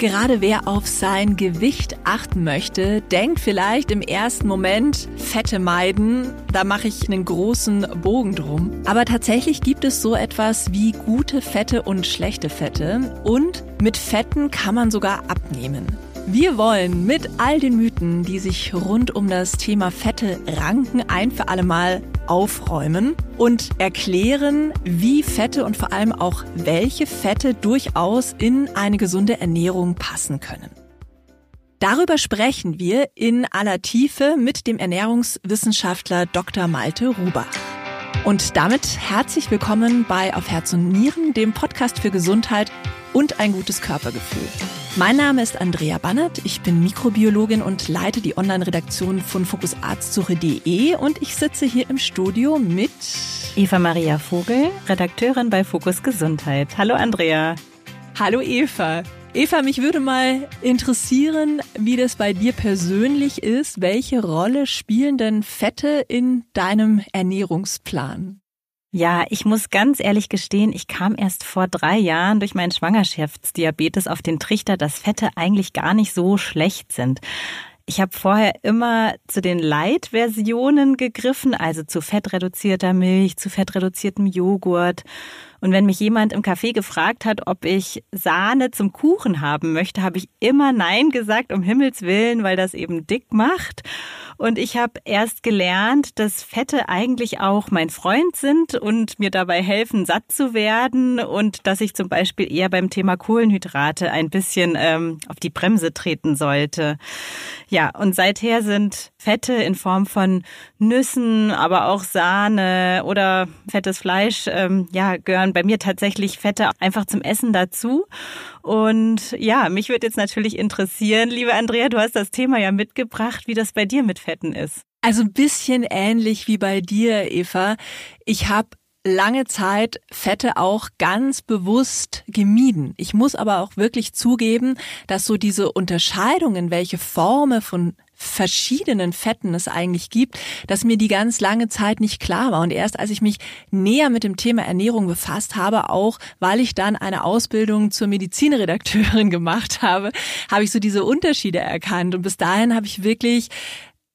Gerade wer auf sein Gewicht achten möchte, denkt vielleicht im ersten Moment Fette meiden. Da mache ich einen großen Bogen drum. Aber tatsächlich gibt es so etwas wie gute Fette und schlechte Fette. Und mit Fetten kann man sogar abnehmen. Wir wollen mit all den Mythen, die sich rund um das Thema Fette ranken, ein für alle Mal aufräumen und erklären, wie Fette und vor allem auch welche Fette durchaus in eine gesunde Ernährung passen können. Darüber sprechen wir in aller Tiefe mit dem Ernährungswissenschaftler Dr. Malte Rubach. Und damit herzlich willkommen bei Auf Herz und Nieren, dem Podcast für Gesundheit und ein gutes Körpergefühl. Mein Name ist Andrea Bannert, ich bin Mikrobiologin und leite die Online-Redaktion von fokusarztsuche.de und ich sitze hier im Studio mit Eva Maria Vogel, Redakteurin bei Fokus Gesundheit. Hallo Andrea. Hallo Eva. Eva, mich würde mal interessieren, wie das bei dir persönlich ist. Welche Rolle spielen denn Fette in deinem Ernährungsplan? Ja, ich muss ganz ehrlich gestehen, ich kam erst vor drei Jahren durch meinen Schwangerschaftsdiabetes auf den Trichter, dass Fette eigentlich gar nicht so schlecht sind. Ich habe vorher immer zu den Light-Versionen gegriffen, also zu fettreduzierter Milch, zu fettreduziertem Joghurt. Und wenn mich jemand im Café gefragt hat, ob ich Sahne zum Kuchen haben möchte, habe ich immer Nein gesagt, um Himmels Willen, weil das eben dick macht. Und ich habe erst gelernt, dass Fette eigentlich auch mein Freund sind und mir dabei helfen, satt zu werden und dass ich zum Beispiel eher beim Thema Kohlenhydrate ein bisschen ähm, auf die Bremse treten sollte. Ja, und seither sind Fette in Form von Nüssen, aber auch Sahne oder fettes Fleisch, ähm, ja, gehören bei mir tatsächlich Fette einfach zum Essen dazu. Und ja, mich würde jetzt natürlich interessieren, liebe Andrea, du hast das Thema ja mitgebracht, wie das bei dir mit Fetten ist. Also ein bisschen ähnlich wie bei dir, Eva. Ich habe lange Zeit Fette auch ganz bewusst gemieden. Ich muss aber auch wirklich zugeben, dass so diese Unterscheidungen, welche Formen von verschiedenen Fetten es eigentlich gibt, dass mir die ganz lange Zeit nicht klar war. Und erst als ich mich näher mit dem Thema Ernährung befasst habe, auch weil ich dann eine Ausbildung zur Medizinredakteurin gemacht habe, habe ich so diese Unterschiede erkannt. Und bis dahin habe ich wirklich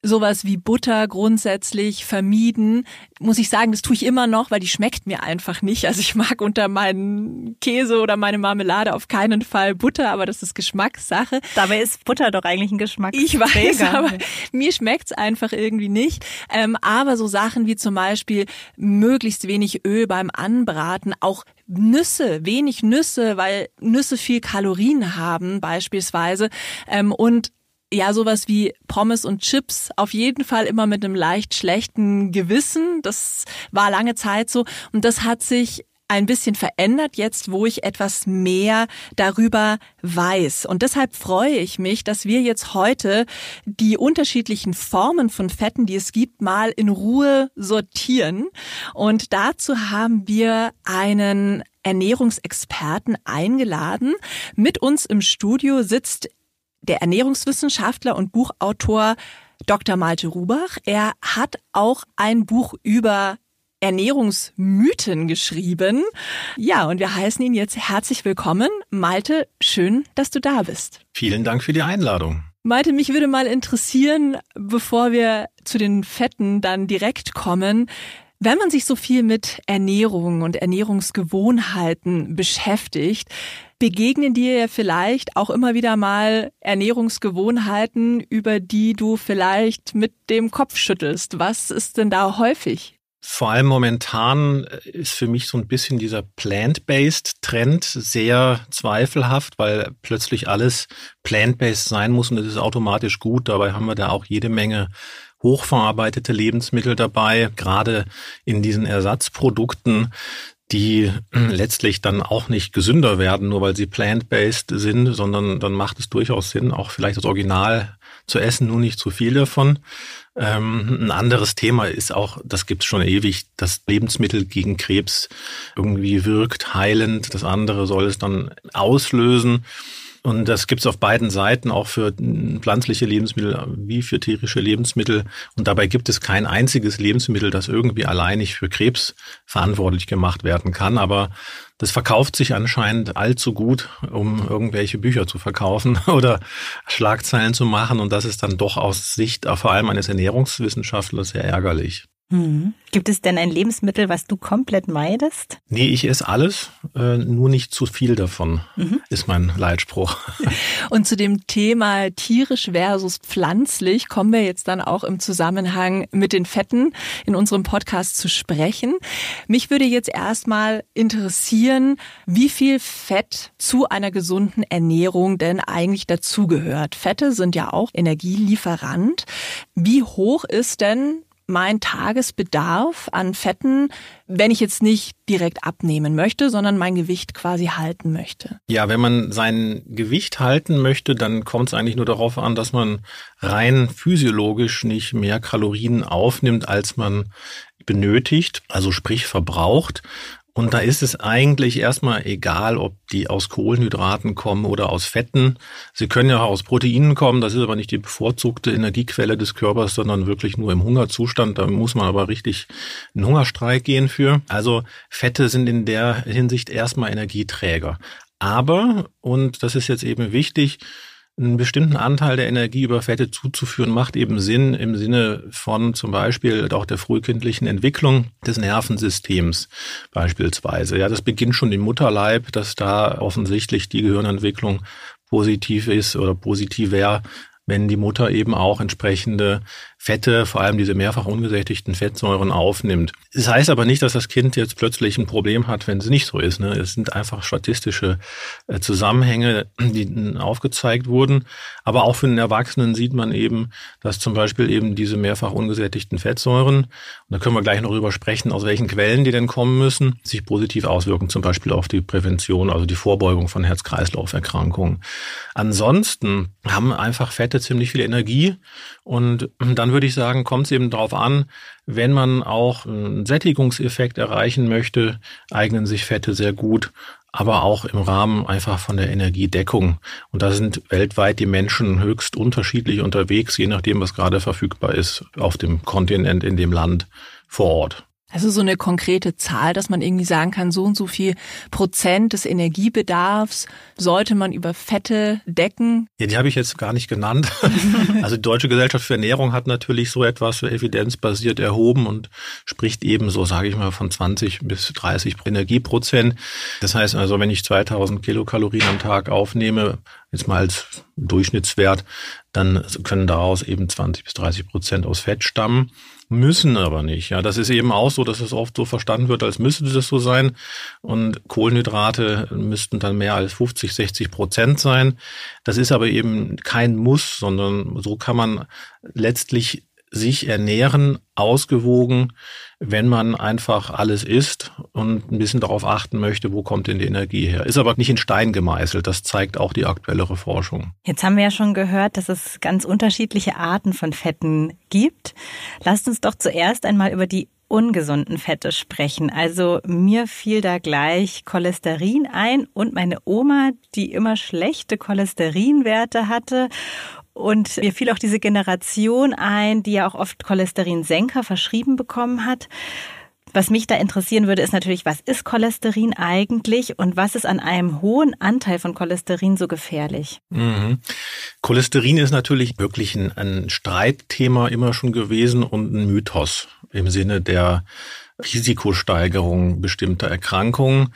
sowas wie Butter grundsätzlich vermieden. Muss ich sagen, das tue ich immer noch, weil die schmeckt mir einfach nicht. Also ich mag unter meinen Käse oder meine Marmelade auf keinen Fall Butter, aber das ist Geschmackssache. Dabei ist Butter doch eigentlich ein Geschmack. Ich weiß, aber mir schmeckt's einfach irgendwie nicht. Ähm, aber so Sachen wie zum Beispiel möglichst wenig Öl beim Anbraten, auch Nüsse, wenig Nüsse, weil Nüsse viel Kalorien haben beispielsweise ähm, und ja, sowas wie Pommes und Chips auf jeden Fall immer mit einem leicht schlechten Gewissen. Das war lange Zeit so und das hat sich ein bisschen verändert jetzt, wo ich etwas mehr darüber weiß. Und deshalb freue ich mich, dass wir jetzt heute die unterschiedlichen Formen von Fetten, die es gibt, mal in Ruhe sortieren. Und dazu haben wir einen Ernährungsexperten eingeladen. Mit uns im Studio sitzt der Ernährungswissenschaftler und Buchautor Dr. Malte Rubach. Er hat auch ein Buch über Ernährungsmythen geschrieben. Ja, und wir heißen ihn jetzt herzlich willkommen. Malte, schön, dass du da bist. Vielen Dank für die Einladung. Malte, mich würde mal interessieren, bevor wir zu den Fetten dann direkt kommen, wenn man sich so viel mit Ernährung und Ernährungsgewohnheiten beschäftigt, begegnen dir ja vielleicht auch immer wieder mal Ernährungsgewohnheiten, über die du vielleicht mit dem Kopf schüttelst. Was ist denn da häufig? Vor allem momentan ist für mich so ein bisschen dieser plant-based Trend sehr zweifelhaft, weil plötzlich alles plant-based sein muss und es ist automatisch gut. Dabei haben wir da auch jede Menge hochverarbeitete Lebensmittel dabei, gerade in diesen Ersatzprodukten die letztlich dann auch nicht gesünder werden, nur weil sie plant-based sind, sondern dann macht es durchaus Sinn, auch vielleicht das Original zu essen, nur nicht zu viel davon. Ähm, ein anderes Thema ist auch, das gibt es schon ewig, dass Lebensmittel gegen Krebs irgendwie wirkt, heilend. Das andere soll es dann auslösen. Und das gibt's auf beiden Seiten, auch für pflanzliche Lebensmittel wie für tierische Lebensmittel. Und dabei gibt es kein einziges Lebensmittel, das irgendwie alleinig für Krebs verantwortlich gemacht werden kann. Aber das verkauft sich anscheinend allzu gut, um irgendwelche Bücher zu verkaufen oder Schlagzeilen zu machen. Und das ist dann doch aus Sicht vor allem eines Ernährungswissenschaftlers sehr ärgerlich. Hm. Gibt es denn ein Lebensmittel, was du komplett meidest? Nee, ich esse alles, äh, nur nicht zu viel davon, mhm. ist mein Leitspruch. Und zu dem Thema tierisch versus pflanzlich kommen wir jetzt dann auch im Zusammenhang mit den Fetten in unserem Podcast zu sprechen. Mich würde jetzt erstmal interessieren, wie viel Fett zu einer gesunden Ernährung denn eigentlich dazugehört. Fette sind ja auch Energielieferant. Wie hoch ist denn mein Tagesbedarf an Fetten, wenn ich jetzt nicht direkt abnehmen möchte, sondern mein Gewicht quasi halten möchte. Ja, wenn man sein Gewicht halten möchte, dann kommt es eigentlich nur darauf an, dass man rein physiologisch nicht mehr Kalorien aufnimmt, als man benötigt, also sprich verbraucht. Und da ist es eigentlich erstmal egal, ob die aus Kohlenhydraten kommen oder aus Fetten. Sie können ja auch aus Proteinen kommen, das ist aber nicht die bevorzugte Energiequelle des Körpers, sondern wirklich nur im Hungerzustand. Da muss man aber richtig einen Hungerstreik gehen für. Also Fette sind in der Hinsicht erstmal Energieträger. Aber, und das ist jetzt eben wichtig, einen bestimmten Anteil der Energie über Fette zuzuführen, macht eben Sinn im Sinne von zum Beispiel auch der frühkindlichen Entwicklung des Nervensystems beispielsweise. Ja, das beginnt schon im Mutterleib, dass da offensichtlich die Gehirnentwicklung positiv ist oder positiv wäre, wenn die Mutter eben auch entsprechende Fette, vor allem diese mehrfach ungesättigten Fettsäuren aufnimmt. Das heißt aber nicht, dass das Kind jetzt plötzlich ein Problem hat, wenn es nicht so ist. Ne? Es sind einfach statistische äh, Zusammenhänge, die aufgezeigt wurden. Aber auch für den Erwachsenen sieht man eben, dass zum Beispiel eben diese mehrfach ungesättigten Fettsäuren, und da können wir gleich noch drüber sprechen, aus welchen Quellen die denn kommen müssen, sich positiv auswirken, zum Beispiel auf die Prävention, also die Vorbeugung von Herz-Kreislauf-Erkrankungen. Ansonsten haben einfach Fette ziemlich viel Energie und dann würde ich sagen, kommt es eben darauf an, wenn man auch einen Sättigungseffekt erreichen möchte, eignen sich Fette sehr gut, aber auch im Rahmen einfach von der Energiedeckung. Und da sind weltweit die Menschen höchst unterschiedlich unterwegs, je nachdem, was gerade verfügbar ist auf dem Kontinent, in dem Land vor Ort. Also so eine konkrete Zahl, dass man irgendwie sagen kann, so und so viel Prozent des Energiebedarfs sollte man über Fette decken. Ja, die habe ich jetzt gar nicht genannt. also die Deutsche Gesellschaft für Ernährung hat natürlich so etwas evidenzbasiert erhoben und spricht eben so, sage ich mal, von 20 bis 30 Energieprozent. Das heißt also, wenn ich 2000 Kilokalorien am Tag aufnehme, jetzt mal als Durchschnittswert, dann können daraus eben 20 bis 30 Prozent aus Fett stammen müssen aber nicht. Ja, das ist eben auch so, dass es oft so verstanden wird, als müsste das so sein. Und Kohlenhydrate müssten dann mehr als 50, 60 Prozent sein. Das ist aber eben kein Muss, sondern so kann man letztlich sich ernähren, ausgewogen, wenn man einfach alles isst und ein bisschen darauf achten möchte, wo kommt denn die Energie her. Ist aber nicht in Stein gemeißelt, das zeigt auch die aktuellere Forschung. Jetzt haben wir ja schon gehört, dass es ganz unterschiedliche Arten von Fetten gibt. Lasst uns doch zuerst einmal über die ungesunden Fette sprechen. Also mir fiel da gleich Cholesterin ein und meine Oma, die immer schlechte Cholesterinwerte hatte und mir fiel auch diese Generation ein, die ja auch oft Cholesterinsenker verschrieben bekommen hat. Was mich da interessieren würde, ist natürlich, was ist Cholesterin eigentlich und was ist an einem hohen Anteil von Cholesterin so gefährlich? Mhm. Cholesterin ist natürlich wirklich ein, ein Streitthema immer schon gewesen und ein Mythos im Sinne der Risikosteigerung bestimmter Erkrankungen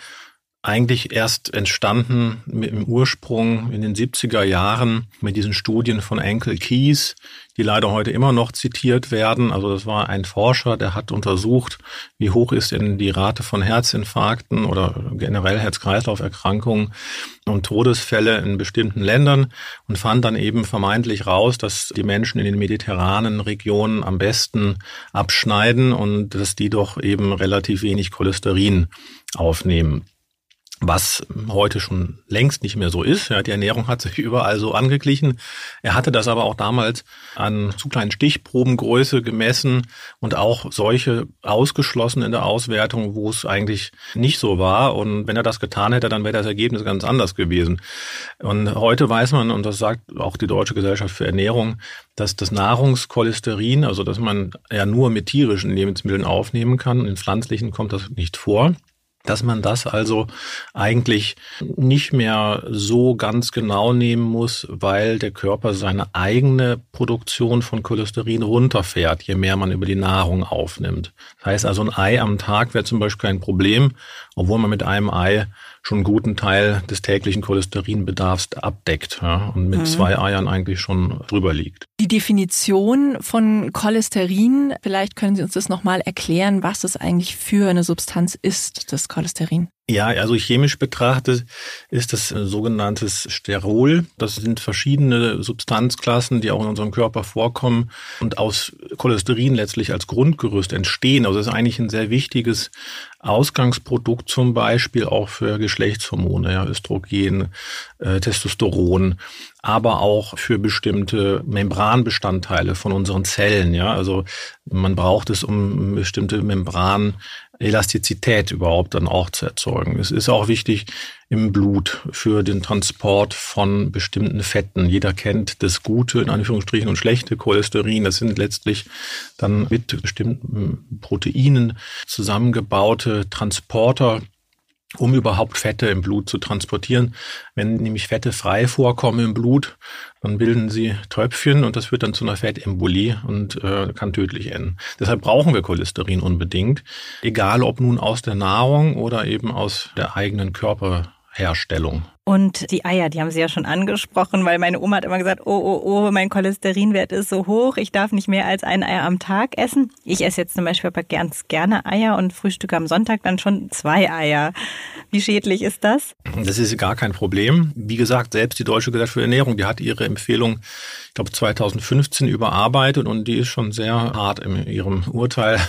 eigentlich erst entstanden mit dem Ursprung in den 70er Jahren mit diesen Studien von Enkel Keys, die leider heute immer noch zitiert werden. Also das war ein Forscher, der hat untersucht, wie hoch ist denn die Rate von Herzinfarkten oder generell Herz-Kreislauf-Erkrankungen und Todesfälle in bestimmten Ländern und fand dann eben vermeintlich raus, dass die Menschen in den mediterranen Regionen am besten abschneiden und dass die doch eben relativ wenig Cholesterin aufnehmen. Was heute schon längst nicht mehr so ist. Ja, die Ernährung hat sich überall so angeglichen. Er hatte das aber auch damals an zu kleinen Stichprobengröße gemessen und auch solche ausgeschlossen in der Auswertung, wo es eigentlich nicht so war. Und wenn er das getan hätte, dann wäre das Ergebnis ganz anders gewesen. Und heute weiß man, und das sagt auch die Deutsche Gesellschaft für Ernährung, dass das Nahrungskolesterin, also dass man ja nur mit tierischen Lebensmitteln aufnehmen kann, in pflanzlichen kommt das nicht vor dass man das also eigentlich nicht mehr so ganz genau nehmen muss, weil der Körper seine eigene Produktion von Cholesterin runterfährt, je mehr man über die Nahrung aufnimmt. Das heißt also, ein Ei am Tag wäre zum Beispiel kein Problem, obwohl man mit einem Ei schon einen guten Teil des täglichen Cholesterinbedarfs abdeckt ja, und mit mhm. zwei Eiern eigentlich schon drüber liegt. Die Definition von Cholesterin, vielleicht können Sie uns das nochmal erklären, was das eigentlich für eine Substanz ist, das Cholesterin. Ja, also chemisch betrachtet ist das sogenanntes Sterol. Das sind verschiedene Substanzklassen, die auch in unserem Körper vorkommen und aus Cholesterin letztlich als Grundgerüst entstehen. Also es ist eigentlich ein sehr wichtiges Ausgangsprodukt zum Beispiel auch für Geschlechtshormone, ja, Östrogen, äh, Testosteron, aber auch für bestimmte Membranbestandteile von unseren Zellen. Ja, also man braucht es, um bestimmte Membran Elastizität überhaupt dann auch zu erzeugen. Es ist auch wichtig im Blut für den Transport von bestimmten Fetten. Jeder kennt das gute, in Anführungsstrichen, und schlechte Cholesterin. Das sind letztlich dann mit bestimmten Proteinen zusammengebaute Transporter um überhaupt Fette im Blut zu transportieren. Wenn nämlich Fette frei vorkommen im Blut, dann bilden sie Tröpfchen und das führt dann zu einer Fettembolie und äh, kann tödlich enden. Deshalb brauchen wir Cholesterin unbedingt, egal ob nun aus der Nahrung oder eben aus der eigenen Körperherstellung. Und die Eier, die haben Sie ja schon angesprochen, weil meine Oma hat immer gesagt, oh, oh, oh, mein Cholesterinwert ist so hoch, ich darf nicht mehr als ein Ei am Tag essen. Ich esse jetzt zum Beispiel aber ganz gerne Eier und frühstücke am Sonntag dann schon zwei Eier. Wie schädlich ist das? Das ist gar kein Problem. Wie gesagt, selbst die Deutsche Gesellschaft für Ernährung, die hat ihre Empfehlung, ich glaube 2015 überarbeitet und die ist schon sehr hart in ihrem Urteil,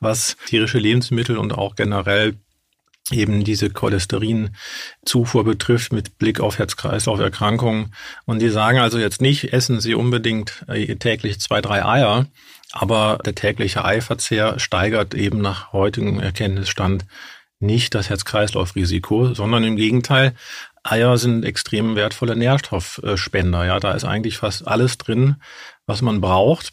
was tierische Lebensmittel und auch generell eben diese Cholesterinzufuhr betrifft mit Blick auf Herz-Kreislauf-Erkrankungen. Und die sagen also jetzt nicht, essen Sie unbedingt äh, täglich zwei, drei Eier, aber der tägliche Eiverzehr steigert eben nach heutigem Erkenntnisstand nicht das Herz-Kreislauf-Risiko, sondern im Gegenteil, Eier sind extrem wertvolle Nährstoffspender. Ja, da ist eigentlich fast alles drin, was man braucht.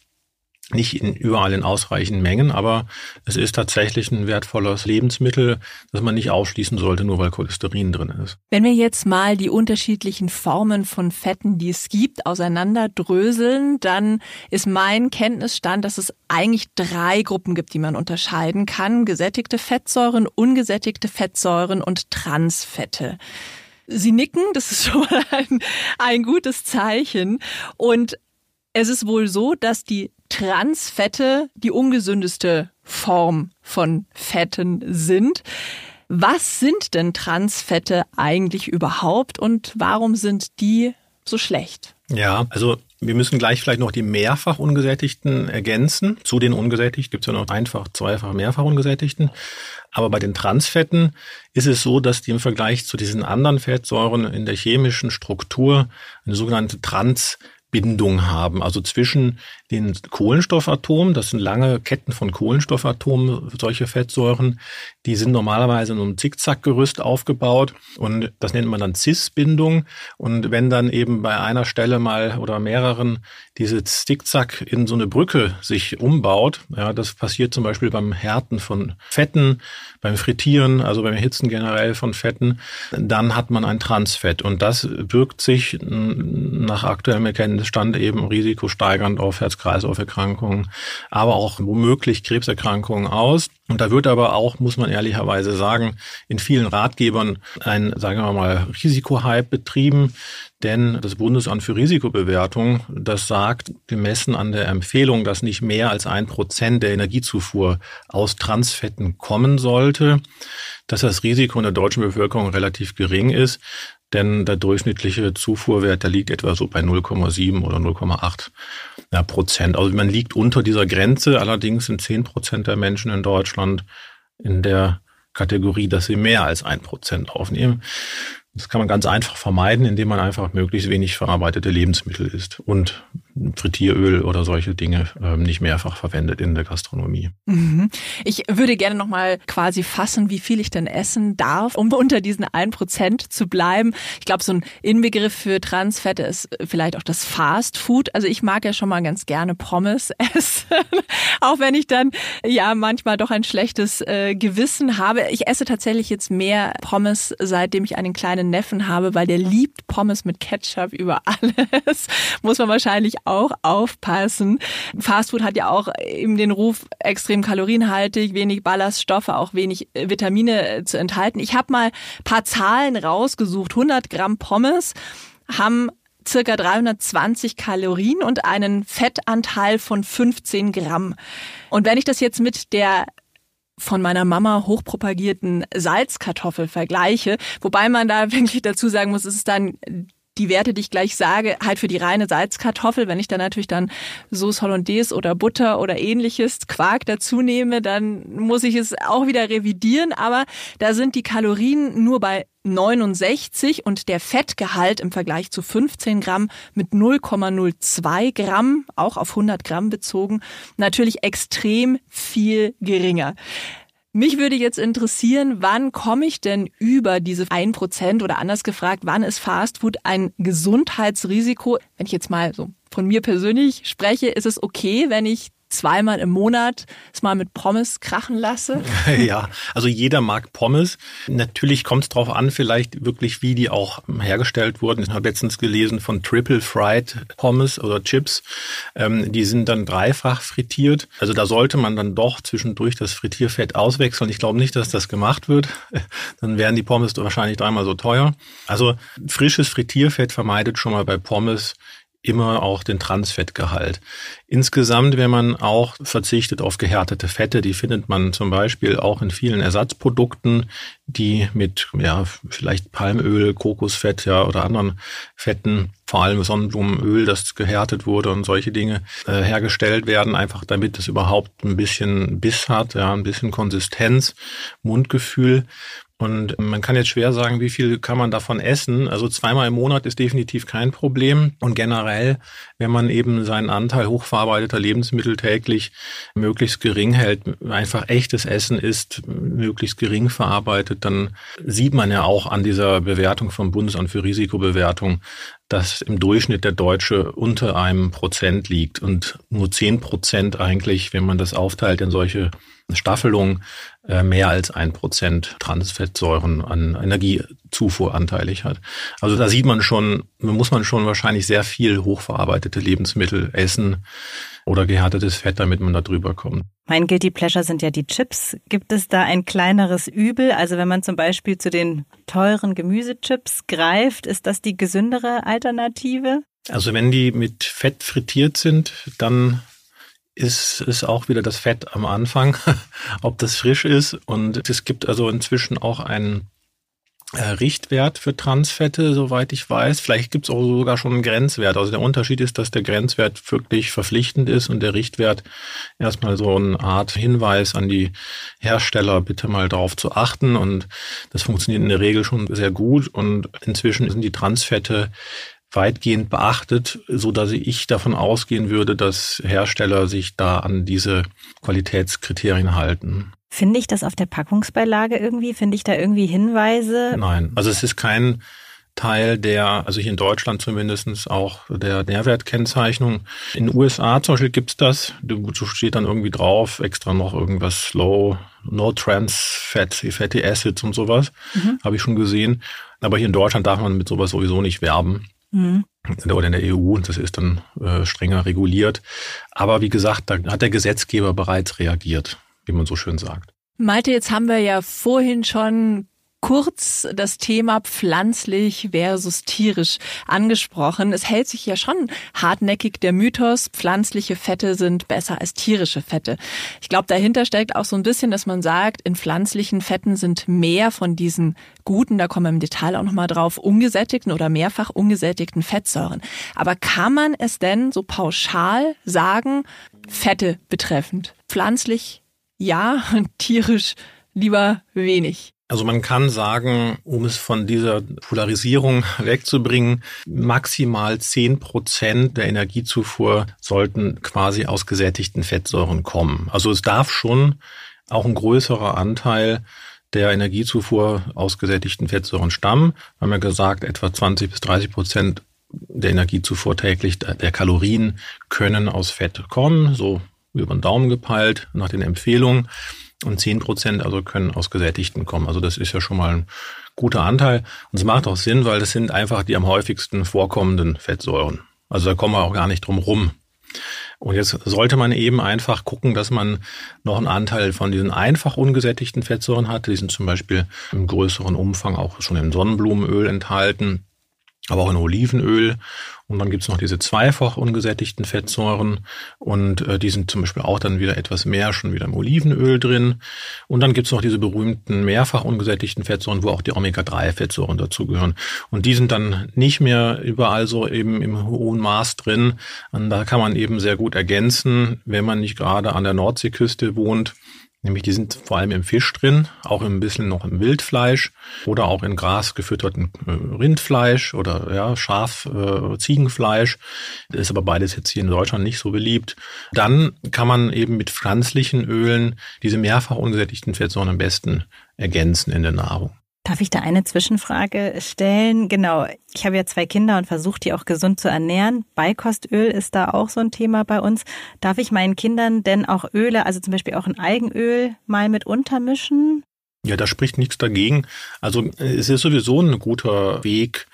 Nicht in, überall in ausreichenden Mengen, aber es ist tatsächlich ein wertvolles Lebensmittel, das man nicht ausschließen sollte, nur weil Cholesterin drin ist. Wenn wir jetzt mal die unterschiedlichen Formen von Fetten, die es gibt, auseinanderdröseln, dann ist mein Kenntnisstand, dass es eigentlich drei Gruppen gibt, die man unterscheiden kann. Gesättigte Fettsäuren, ungesättigte Fettsäuren und Transfette. Sie nicken, das ist schon mal ein, ein gutes Zeichen. Und es ist wohl so, dass die Transfette die ungesündeste Form von Fetten sind. Was sind denn Transfette eigentlich überhaupt und warum sind die so schlecht? Ja, also wir müssen gleich vielleicht noch die mehrfach ungesättigten ergänzen. Zu den ungesättigten gibt es ja noch einfach, zweifach, mehrfach ungesättigten. Aber bei den Transfetten ist es so, dass die im Vergleich zu diesen anderen Fettsäuren in der chemischen Struktur eine sogenannte Trans Bindung haben, also zwischen den Kohlenstoffatomen, das sind lange Ketten von Kohlenstoffatomen, solche Fettsäuren, die sind normalerweise in einem Zickzackgerüst aufgebaut und das nennt man dann Cis-Bindung. Und wenn dann eben bei einer Stelle mal oder mehreren diese Zickzack in so eine Brücke sich umbaut, ja, das passiert zum Beispiel beim Härten von Fetten, beim Frittieren, also beim Hitzen generell von Fetten, dann hat man ein Transfett. Und das wirkt sich nach aktuellem Erkenntnisstand eben risikosteigernd auf Herz-Kreislauf-Erkrankungen, aber auch womöglich Krebserkrankungen aus. Und da wird aber auch, muss man ehrlicherweise sagen, in vielen Ratgebern ein, sagen wir mal, Risikohype betrieben. Denn das Bundesamt für Risikobewertung, das sagt, gemessen an der Empfehlung, dass nicht mehr als ein Prozent der Energiezufuhr aus Transfetten kommen sollte, dass das Risiko in der deutschen Bevölkerung relativ gering ist. Denn der durchschnittliche Zufuhrwert, der liegt etwa so bei 0,7 oder 0,8 ja, Prozent. Also man liegt unter dieser Grenze. Allerdings sind 10 Prozent der Menschen in Deutschland in der Kategorie, dass sie mehr als ein Prozent aufnehmen. Das kann man ganz einfach vermeiden, indem man einfach möglichst wenig verarbeitete Lebensmittel isst und Frittieröl oder solche Dinge ähm, nicht mehrfach verwendet in der Gastronomie. Mhm. Ich würde gerne noch mal quasi fassen, wie viel ich denn essen darf, um unter diesen ein Prozent zu bleiben. Ich glaube, so ein Inbegriff für Transfette ist vielleicht auch das Fast Food. Also ich mag ja schon mal ganz gerne Pommes essen, auch wenn ich dann ja manchmal doch ein schlechtes äh, Gewissen habe. Ich esse tatsächlich jetzt mehr Pommes, seitdem ich einen kleinen Neffen habe, weil der liebt Pommes mit Ketchup über alles. Muss man wahrscheinlich auch aufpassen. Fastfood hat ja auch eben den Ruf, extrem kalorienhaltig, wenig Ballaststoffe, auch wenig äh, Vitamine äh, zu enthalten. Ich habe mal paar Zahlen rausgesucht. 100 Gramm Pommes haben circa 320 Kalorien und einen Fettanteil von 15 Gramm. Und wenn ich das jetzt mit der von meiner Mama hochpropagierten Salzkartoffel vergleiche, wobei man da wirklich dazu sagen muss, es ist dann die Werte, die ich gleich sage, halt für die reine Salzkartoffel. Wenn ich dann natürlich dann Sauce Hollandaise oder Butter oder ähnliches Quark dazu nehme, dann muss ich es auch wieder revidieren. Aber da sind die Kalorien nur bei 69 und der Fettgehalt im Vergleich zu 15 Gramm mit 0,02 Gramm, auch auf 100 Gramm bezogen, natürlich extrem viel geringer. Mich würde jetzt interessieren, wann komme ich denn über diese 1% oder anders gefragt, wann ist Fastfood ein Gesundheitsrisiko? Wenn ich jetzt mal so von mir persönlich spreche, ist es okay, wenn ich zweimal im Monat es mal mit Pommes krachen lasse? Ja, also jeder mag Pommes. Natürlich kommt es darauf an, vielleicht wirklich, wie die auch hergestellt wurden. Ich habe letztens gelesen von Triple Fried Pommes oder Chips. Ähm, die sind dann dreifach frittiert. Also da sollte man dann doch zwischendurch das Frittierfett auswechseln. Ich glaube nicht, dass das gemacht wird. Dann wären die Pommes wahrscheinlich dreimal so teuer. Also frisches Frittierfett vermeidet schon mal bei Pommes immer auch den Transfettgehalt. Insgesamt, wenn man auch verzichtet auf gehärtete Fette, die findet man zum Beispiel auch in vielen Ersatzprodukten, die mit ja vielleicht Palmöl, Kokosfett ja oder anderen Fetten, vor allem Sonnenblumenöl, das gehärtet wurde und solche Dinge äh, hergestellt werden, einfach damit es überhaupt ein bisschen Biss hat, ja, ein bisschen Konsistenz, Mundgefühl. Und man kann jetzt schwer sagen, wie viel kann man davon essen. Also zweimal im Monat ist definitiv kein Problem. Und generell, wenn man eben seinen Anteil hochverarbeiteter Lebensmittel täglich möglichst gering hält, einfach echtes Essen ist, möglichst gering verarbeitet, dann sieht man ja auch an dieser Bewertung vom Bundesamt für Risikobewertung, dass im Durchschnitt der Deutsche unter einem Prozent liegt und nur zehn Prozent eigentlich, wenn man das aufteilt in solche Staffelungen, äh, mehr als ein Prozent Transfettsäuren an Energiezufuhr anteilig hat. Also da sieht man schon, muss man schon wahrscheinlich sehr viel hochverarbeitete Lebensmittel essen oder gehärtetes Fett, damit man da drüber kommt. Mein Guilty Pleasure sind ja die Chips. Gibt es da ein kleineres Übel? Also wenn man zum Beispiel zu den teuren Gemüsechips greift, ist das die gesündere Alternative? Also wenn die mit Fett frittiert sind, dann ist, ist auch wieder das Fett am Anfang, ob das frisch ist. Und es gibt also inzwischen auch einen äh, Richtwert für Transfette, soweit ich weiß. Vielleicht gibt es auch sogar schon einen Grenzwert. Also der Unterschied ist, dass der Grenzwert wirklich verpflichtend ist und der Richtwert erstmal so eine Art Hinweis an die Hersteller, bitte mal darauf zu achten. Und das funktioniert in der Regel schon sehr gut. Und inzwischen sind die Transfette weitgehend beachtet, so dass ich davon ausgehen würde, dass Hersteller sich da an diese Qualitätskriterien halten. Finde ich das auf der Packungsbeilage irgendwie? Finde ich da irgendwie Hinweise? Nein, also es ist kein Teil der, also hier in Deutschland zumindestens auch der Nährwertkennzeichnung. In den USA zum Beispiel gibt's das, da steht dann irgendwie drauf, extra noch irgendwas Low, No Trans Fat, Fatty Acids und sowas, mhm. habe ich schon gesehen. Aber hier in Deutschland darf man mit sowas sowieso nicht werben. Mhm. Oder in der EU, das ist dann äh, strenger reguliert. Aber wie gesagt, da hat der Gesetzgeber bereits reagiert, wie man so schön sagt. Malte, jetzt haben wir ja vorhin schon kurz das Thema pflanzlich versus tierisch angesprochen. Es hält sich ja schon hartnäckig der Mythos, pflanzliche Fette sind besser als tierische Fette. Ich glaube, dahinter steckt auch so ein bisschen, dass man sagt, in pflanzlichen Fetten sind mehr von diesen guten, da kommen wir im Detail auch nochmal drauf, ungesättigten oder mehrfach ungesättigten Fettsäuren. Aber kann man es denn so pauschal sagen, Fette betreffend? Pflanzlich ja, tierisch lieber wenig? Also man kann sagen, um es von dieser Polarisierung wegzubringen, maximal zehn Prozent der Energiezufuhr sollten quasi aus gesättigten Fettsäuren kommen. Also es darf schon auch ein größerer Anteil der Energiezufuhr aus gesättigten Fettsäuren stammen. Wir haben ja gesagt, etwa 20 bis 30 Prozent der Energiezufuhr täglich der Kalorien können aus Fett kommen, so über den Daumen gepeilt nach den Empfehlungen. Und 10 Prozent also können aus gesättigten kommen. Also das ist ja schon mal ein guter Anteil. Und es macht auch Sinn, weil das sind einfach die am häufigsten vorkommenden Fettsäuren. Also da kommen wir auch gar nicht drum rum. Und jetzt sollte man eben einfach gucken, dass man noch einen Anteil von diesen einfach ungesättigten Fettsäuren hat. Die sind zum Beispiel im größeren Umfang auch schon im Sonnenblumenöl enthalten aber auch in Olivenöl. Und dann gibt's noch diese zweifach ungesättigten Fettsäuren und äh, die sind zum Beispiel auch dann wieder etwas mehr schon wieder im Olivenöl drin. Und dann gibt's noch diese berühmten mehrfach ungesättigten Fettsäuren, wo auch die Omega-3-Fettsäuren dazugehören. Und die sind dann nicht mehr überall so eben im hohen Maß drin. Und da kann man eben sehr gut ergänzen, wenn man nicht gerade an der Nordseeküste wohnt Nämlich die sind vor allem im Fisch drin, auch ein bisschen noch im Wildfleisch oder auch in Gras gefütterten äh, Rindfleisch oder ja, Schaf, äh, Ziegenfleisch. Das ist aber beides jetzt hier in Deutschland nicht so beliebt. Dann kann man eben mit pflanzlichen Ölen diese mehrfach ungesättigten Fettsäuren am besten ergänzen in der Nahrung. Darf ich da eine Zwischenfrage stellen? Genau, ich habe ja zwei Kinder und versuche die auch gesund zu ernähren. Beikostöl ist da auch so ein Thema bei uns. Darf ich meinen Kindern denn auch Öle, also zum Beispiel auch ein Algenöl, mal mit untermischen? Ja, da spricht nichts dagegen. Also es ist sowieso ein guter Weg,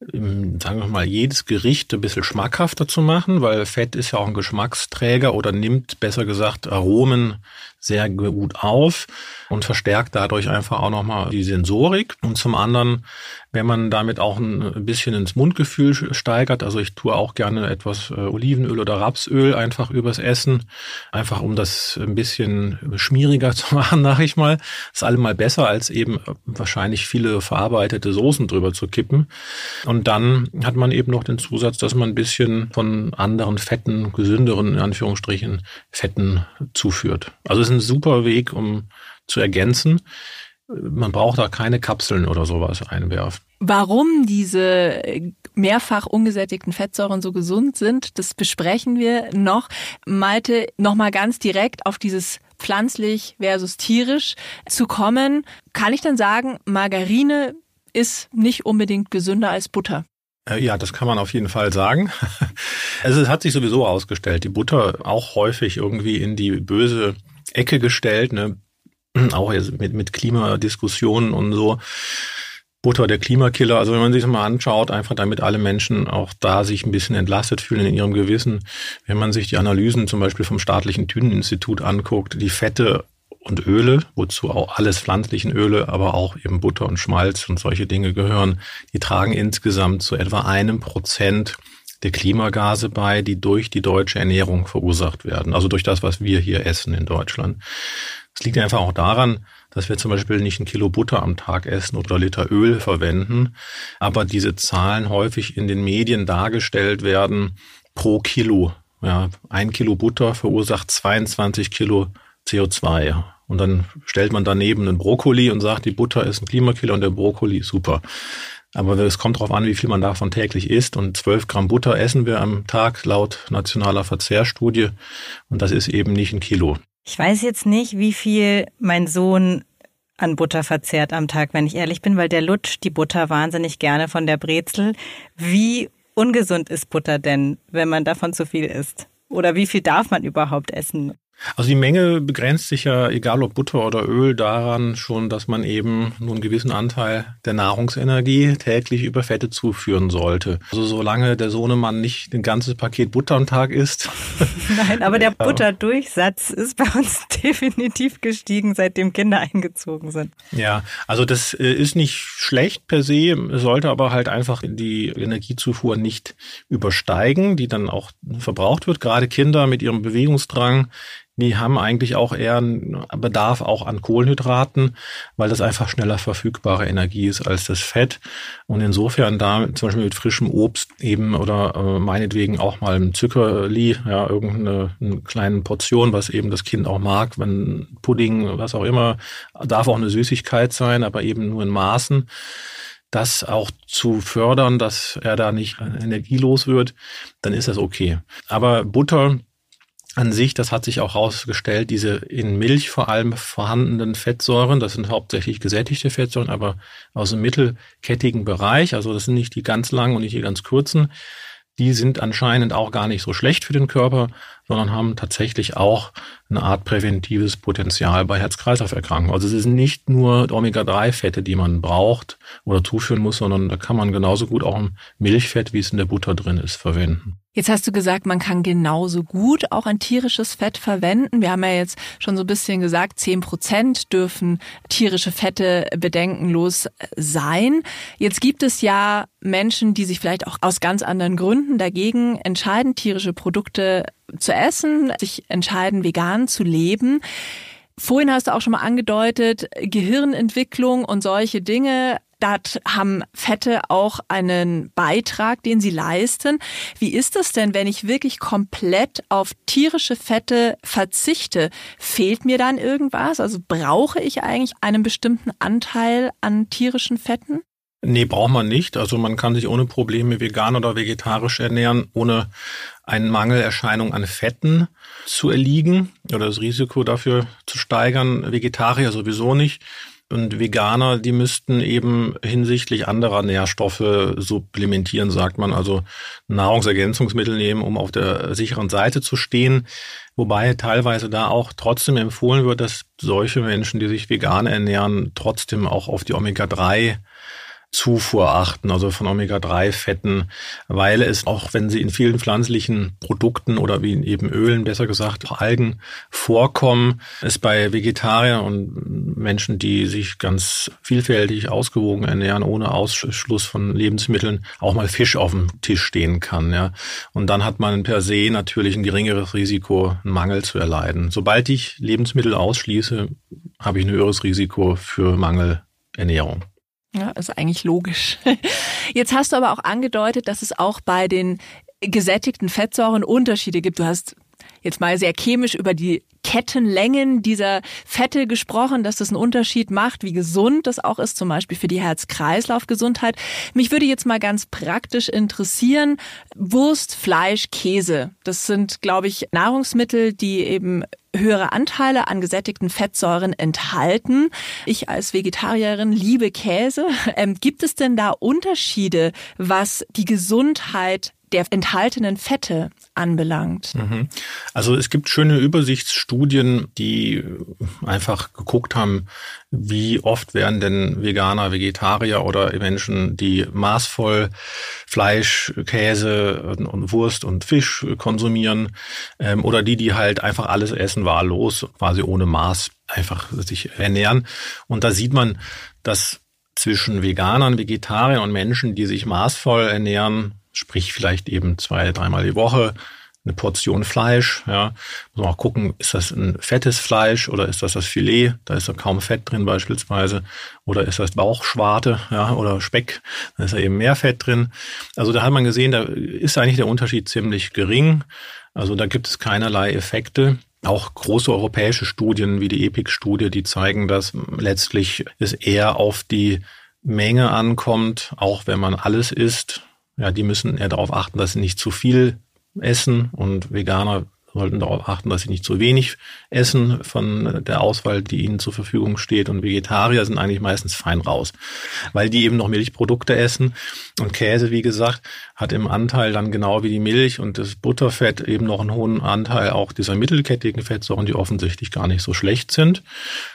sagen wir mal, jedes Gericht ein bisschen schmackhafter zu machen, weil Fett ist ja auch ein Geschmacksträger oder nimmt, besser gesagt, Aromen sehr gut auf und verstärkt dadurch einfach auch nochmal die Sensorik. Und zum anderen, wenn man damit auch ein bisschen ins Mundgefühl steigert, also ich tue auch gerne etwas äh, Olivenöl oder Rapsöl einfach übers Essen, einfach um das ein bisschen schmieriger zu machen, sag ich mal. ist allemal besser, als eben wahrscheinlich viele verarbeitete Soßen drüber zu kippen. Und dann hat man eben noch den Zusatz, dass man ein bisschen von anderen fetten, gesünderen, in Anführungsstrichen, Fetten zuführt. Also ein super Weg, um zu ergänzen. Man braucht da keine Kapseln oder sowas einwerfen. Warum diese mehrfach ungesättigten Fettsäuren so gesund sind, das besprechen wir noch. Malte, nochmal ganz direkt auf dieses pflanzlich versus tierisch zu kommen. Kann ich dann sagen, Margarine ist nicht unbedingt gesünder als Butter? Äh, ja, das kann man auf jeden Fall sagen. Also es hat sich sowieso ausgestellt, die Butter auch häufig irgendwie in die böse Ecke gestellt, ne? auch mit, mit Klimadiskussionen und so. Butter der Klimakiller. Also wenn man sich das mal anschaut, einfach damit alle Menschen auch da sich ein bisschen entlastet fühlen in ihrem Gewissen. Wenn man sich die Analysen zum Beispiel vom staatlichen Düneninstitut anguckt, die Fette und Öle, wozu auch alles pflanzlichen Öle, aber auch eben Butter und Schmalz und solche Dinge gehören, die tragen insgesamt zu etwa einem Prozent der Klimagase bei, die durch die deutsche Ernährung verursacht werden. Also durch das, was wir hier essen in Deutschland. Es liegt einfach auch daran, dass wir zum Beispiel nicht ein Kilo Butter am Tag essen oder Liter Öl verwenden, aber diese Zahlen häufig in den Medien dargestellt werden pro Kilo. Ja, ein Kilo Butter verursacht 22 Kilo CO2. Und dann stellt man daneben einen Brokkoli und sagt, die Butter ist ein Klimakiller und der Brokkoli ist super. Aber es kommt darauf an, wie viel man davon täglich isst. Und 12 Gramm Butter essen wir am Tag laut nationaler Verzehrstudie. Und das ist eben nicht ein Kilo. Ich weiß jetzt nicht, wie viel mein Sohn an Butter verzehrt am Tag, wenn ich ehrlich bin, weil der lutscht die Butter wahnsinnig gerne von der Brezel. Wie ungesund ist Butter denn, wenn man davon zu viel isst? Oder wie viel darf man überhaupt essen? Also die Menge begrenzt sich ja, egal ob Butter oder Öl, daran schon, dass man eben nur einen gewissen Anteil der Nahrungsenergie täglich über Fette zuführen sollte. Also solange der Sohnemann nicht ein ganzes Paket Butter am Tag isst. Nein, aber der Butterdurchsatz ist bei uns definitiv gestiegen, seitdem Kinder eingezogen sind. Ja, also das äh, ist nicht schlecht per se, sollte aber halt einfach die Energiezufuhr nicht übersteigen, die dann auch verbraucht wird. Gerade Kinder mit ihrem Bewegungsdrang die haben eigentlich auch eher einen Bedarf auch an Kohlenhydraten, weil das einfach schneller verfügbare Energie ist als das Fett. Und insofern da zum Beispiel mit frischem Obst eben oder äh, meinetwegen auch mal ein Zuckerli, ja, irgendeine eine kleine Portion, was eben das Kind auch mag, wenn Pudding, was auch immer, darf auch eine Süßigkeit sein, aber eben nur in Maßen das auch zu fördern, dass er da nicht energielos wird, dann ist das okay. Aber Butter an sich, das hat sich auch herausgestellt, diese in Milch vor allem vorhandenen Fettsäuren, das sind hauptsächlich gesättigte Fettsäuren, aber aus dem mittelkettigen Bereich, also das sind nicht die ganz langen und nicht die ganz kurzen, die sind anscheinend auch gar nicht so schlecht für den Körper, sondern haben tatsächlich auch eine Art präventives Potenzial bei Herz-Kreislauf-Erkrankungen. Also es sind nicht nur Omega-3-Fette, die man braucht oder zuführen muss, sondern da kann man genauso gut auch ein Milchfett, wie es in der Butter drin ist, verwenden. Jetzt hast du gesagt, man kann genauso gut auch ein tierisches Fett verwenden. Wir haben ja jetzt schon so ein bisschen gesagt, zehn Prozent dürfen tierische Fette bedenkenlos sein. Jetzt gibt es ja Menschen, die sich vielleicht auch aus ganz anderen Gründen dagegen entscheiden, tierische Produkte zu essen, sich entscheiden, vegan zu leben. Vorhin hast du auch schon mal angedeutet, Gehirnentwicklung und solche Dinge da haben Fette auch einen Beitrag, den sie leisten. Wie ist das denn, wenn ich wirklich komplett auf tierische Fette verzichte? Fehlt mir dann irgendwas? Also brauche ich eigentlich einen bestimmten Anteil an tierischen Fetten? Nee, braucht man nicht. Also man kann sich ohne Probleme vegan oder vegetarisch ernähren, ohne eine Mangelerscheinung an Fetten zu erliegen oder das Risiko dafür zu steigern. Vegetarier sowieso nicht. Und Veganer, die müssten eben hinsichtlich anderer Nährstoffe supplementieren, sagt man, also Nahrungsergänzungsmittel nehmen, um auf der sicheren Seite zu stehen. Wobei teilweise da auch trotzdem empfohlen wird, dass solche Menschen, die sich vegan ernähren, trotzdem auch auf die Omega-3 Zufuhr achten, also von Omega-3-Fetten, weil es auch, wenn sie in vielen pflanzlichen Produkten oder wie eben Ölen, besser gesagt, Algen vorkommen, es bei Vegetariern und Menschen, die sich ganz vielfältig ausgewogen ernähren, ohne Ausschluss von Lebensmitteln, auch mal Fisch auf dem Tisch stehen kann. Ja. Und dann hat man per se natürlich ein geringeres Risiko, einen Mangel zu erleiden. Sobald ich Lebensmittel ausschließe, habe ich ein höheres Risiko für Mangelernährung. Ja, ist eigentlich logisch. Jetzt hast du aber auch angedeutet, dass es auch bei den gesättigten Fettsäuren Unterschiede gibt. Du hast jetzt mal sehr chemisch über die Kettenlängen dieser Fette gesprochen, dass das einen Unterschied macht, wie gesund das auch ist, zum Beispiel für die Herz-Kreislauf-Gesundheit. Mich würde jetzt mal ganz praktisch interessieren, Wurst, Fleisch, Käse. Das sind, glaube ich, Nahrungsmittel, die eben höhere Anteile an gesättigten Fettsäuren enthalten. Ich als Vegetarierin liebe Käse. Ähm, gibt es denn da Unterschiede, was die Gesundheit der enthaltenen Fette anbelangt. Mhm. Also es gibt schöne Übersichtsstudien, die einfach geguckt haben, wie oft werden denn Veganer, Vegetarier oder Menschen, die maßvoll Fleisch, Käse und Wurst und Fisch konsumieren ähm, oder die, die halt einfach alles essen wahllos, quasi ohne Maß einfach sich ernähren. Und da sieht man, dass zwischen Veganern, Vegetariern und Menschen, die sich maßvoll ernähren, sprich vielleicht eben zwei, dreimal die Woche eine Portion Fleisch. Ja, muss man auch gucken, ist das ein fettes Fleisch oder ist das das Filet? Da ist da kaum Fett drin beispielsweise. Oder ist das Bauchschwarte ja, oder Speck? Da ist da eben mehr Fett drin. Also da hat man gesehen, da ist eigentlich der Unterschied ziemlich gering. Also da gibt es keinerlei Effekte. Auch große europäische Studien wie die EPIC-Studie, die zeigen, dass letztlich es eher auf die Menge ankommt, auch wenn man alles isst ja, die müssen eher darauf achten, dass sie nicht zu viel essen und Veganer sollten darauf achten, dass sie nicht zu wenig essen von der Auswahl, die ihnen zur Verfügung steht. Und Vegetarier sind eigentlich meistens fein raus, weil die eben noch Milchprodukte essen. Und Käse, wie gesagt, hat im Anteil dann genau wie die Milch und das Butterfett eben noch einen hohen Anteil auch dieser mittelkettigen Fettsäuren, die offensichtlich gar nicht so schlecht sind.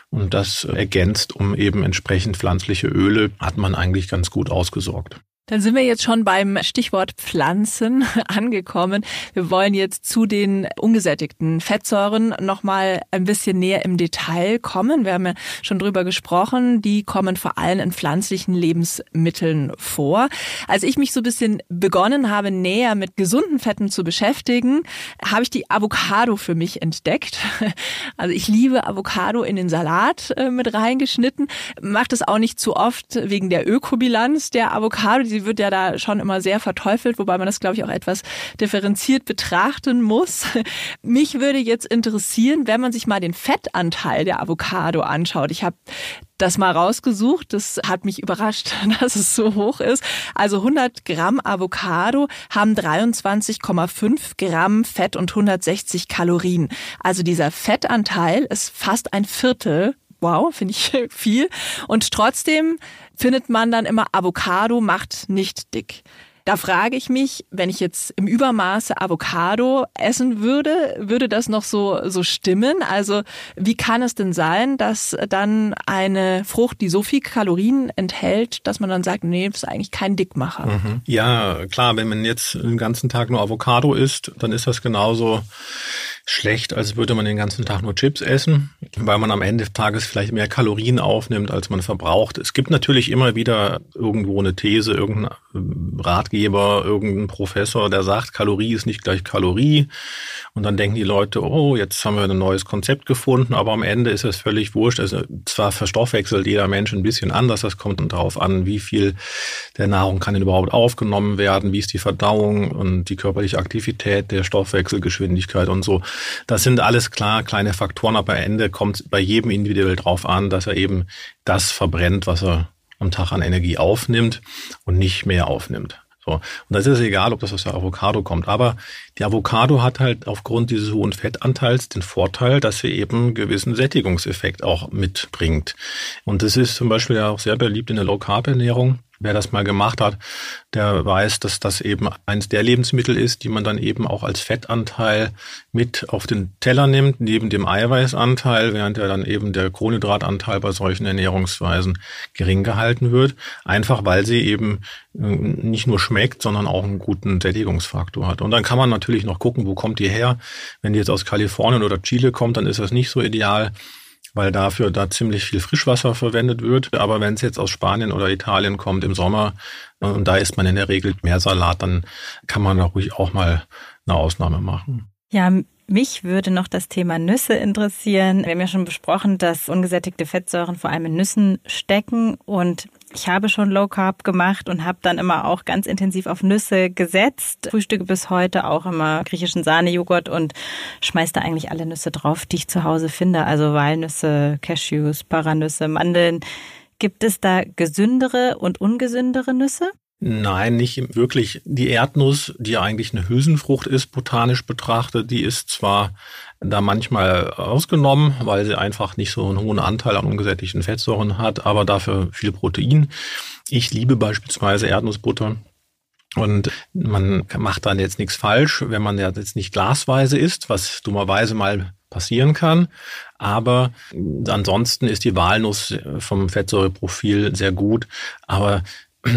Und das ergänzt um eben entsprechend pflanzliche Öle, hat man eigentlich ganz gut ausgesorgt. Dann sind wir jetzt schon beim Stichwort Pflanzen angekommen. Wir wollen jetzt zu den ungesättigten Fettsäuren nochmal ein bisschen näher im Detail kommen. Wir haben ja schon drüber gesprochen. Die kommen vor allem in pflanzlichen Lebensmitteln vor. Als ich mich so ein bisschen begonnen habe, näher mit gesunden Fetten zu beschäftigen, habe ich die Avocado für mich entdeckt. Also ich liebe Avocado in den Salat äh, mit reingeschnitten. Macht es auch nicht zu oft wegen der Ökobilanz der Avocado. Die wird ja da schon immer sehr verteufelt, wobei man das, glaube ich, auch etwas differenziert betrachten muss. Mich würde jetzt interessieren, wenn man sich mal den Fettanteil der Avocado anschaut. Ich habe das mal rausgesucht. Das hat mich überrascht, dass es so hoch ist. Also 100 Gramm Avocado haben 23,5 Gramm Fett und 160 Kalorien. Also dieser Fettanteil ist fast ein Viertel wow, finde ich viel. Und trotzdem findet man dann immer, Avocado macht nicht dick. Da frage ich mich, wenn ich jetzt im Übermaße Avocado essen würde, würde das noch so, so stimmen? Also wie kann es denn sein, dass dann eine Frucht, die so viel Kalorien enthält, dass man dann sagt, nee, das ist eigentlich kein Dickmacher? Mhm. Ja, klar, wenn man jetzt den ganzen Tag nur Avocado isst, dann ist das genauso schlecht, als würde man den ganzen Tag nur Chips essen, weil man am Ende des Tages vielleicht mehr Kalorien aufnimmt, als man verbraucht. Es gibt natürlich immer wieder irgendwo eine These, irgendein Ratgeber, irgendein Professor, der sagt, Kalorie ist nicht gleich Kalorie. Und dann denken die Leute, oh, jetzt haben wir ein neues Konzept gefunden, aber am Ende ist es völlig wurscht. Also zwar verstoffwechselt jeder Mensch ein bisschen anders, das kommt darauf an, wie viel der Nahrung kann denn überhaupt aufgenommen werden, wie ist die Verdauung und die körperliche Aktivität, der Stoffwechselgeschwindigkeit und so. Das sind alles klar kleine Faktoren, aber am Ende kommt bei jedem individuell drauf an, dass er eben das verbrennt, was er am Tag an Energie aufnimmt und nicht mehr aufnimmt. So. Und das ist egal, ob das aus der Avocado kommt. Aber die Avocado hat halt aufgrund dieses hohen Fettanteils den Vorteil, dass sie eben einen gewissen Sättigungseffekt auch mitbringt. Und das ist zum Beispiel ja auch sehr beliebt in der Low-Carb-Ernährung. Wer das mal gemacht hat, der weiß, dass das eben eins der Lebensmittel ist, die man dann eben auch als Fettanteil mit auf den Teller nimmt, neben dem Eiweißanteil, während ja dann eben der Kohlenhydratanteil bei solchen Ernährungsweisen gering gehalten wird. Einfach weil sie eben äh, nicht nur schmeckt, sondern auch einen guten Sättigungsfaktor hat. Und dann kann man natürlich noch gucken, wo kommt die her. Wenn die jetzt aus Kalifornien oder Chile kommt, dann ist das nicht so ideal weil dafür da ziemlich viel Frischwasser verwendet wird. Aber wenn es jetzt aus Spanien oder Italien kommt im Sommer und da isst man in der Regel mehr Salat, dann kann man da ruhig auch mal eine Ausnahme machen. Ja, mich würde noch das Thema Nüsse interessieren. Wir haben ja schon besprochen, dass ungesättigte Fettsäuren vor allem in Nüssen stecken und ich habe schon Low Carb gemacht und habe dann immer auch ganz intensiv auf Nüsse gesetzt. Frühstücke bis heute auch immer griechischen Sahnejoghurt und schmeiß da eigentlich alle Nüsse drauf, die ich zu Hause finde. Also Walnüsse, Cashews, Paranüsse, Mandeln. Gibt es da gesündere und ungesündere Nüsse? Nein, nicht wirklich. Die Erdnuss, die eigentlich eine Hülsenfrucht ist, botanisch betrachtet, die ist zwar da manchmal ausgenommen, weil sie einfach nicht so einen hohen Anteil an ungesättigten Fettsäuren hat, aber dafür viel Protein. Ich liebe beispielsweise Erdnussbutter. Und man macht dann jetzt nichts falsch, wenn man jetzt nicht glasweise isst, was dummerweise mal passieren kann. Aber ansonsten ist die Walnuss vom Fettsäureprofil sehr gut. Aber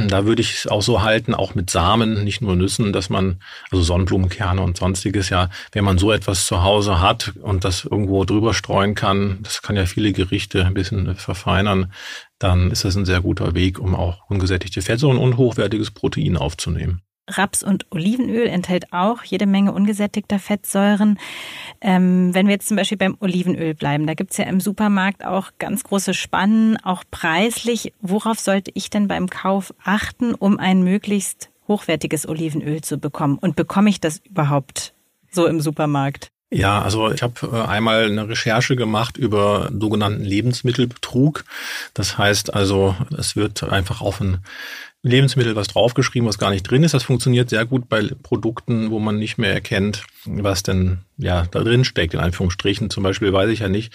da würde ich es auch so halten, auch mit Samen, nicht nur Nüssen, dass man, also Sonnenblumenkerne und sonstiges, ja, wenn man so etwas zu Hause hat und das irgendwo drüber streuen kann, das kann ja viele Gerichte ein bisschen verfeinern, dann ist das ein sehr guter Weg, um auch ungesättigte Fettsäuren und hochwertiges Protein aufzunehmen. Raps- und Olivenöl enthält auch jede Menge ungesättigter Fettsäuren. Ähm, wenn wir jetzt zum Beispiel beim Olivenöl bleiben, da gibt's ja im Supermarkt auch ganz große Spannen, auch preislich. Worauf sollte ich denn beim Kauf achten, um ein möglichst hochwertiges Olivenöl zu bekommen? Und bekomme ich das überhaupt so im Supermarkt? Ja, also ich habe äh, einmal eine Recherche gemacht über sogenannten Lebensmittelbetrug. Das heißt also, es wird einfach auf ein Lebensmittel was draufgeschrieben, was gar nicht drin ist. Das funktioniert sehr gut bei Produkten, wo man nicht mehr erkennt, was denn ja da drin steckt, in Anführungsstrichen. Zum Beispiel weiß ich ja nicht,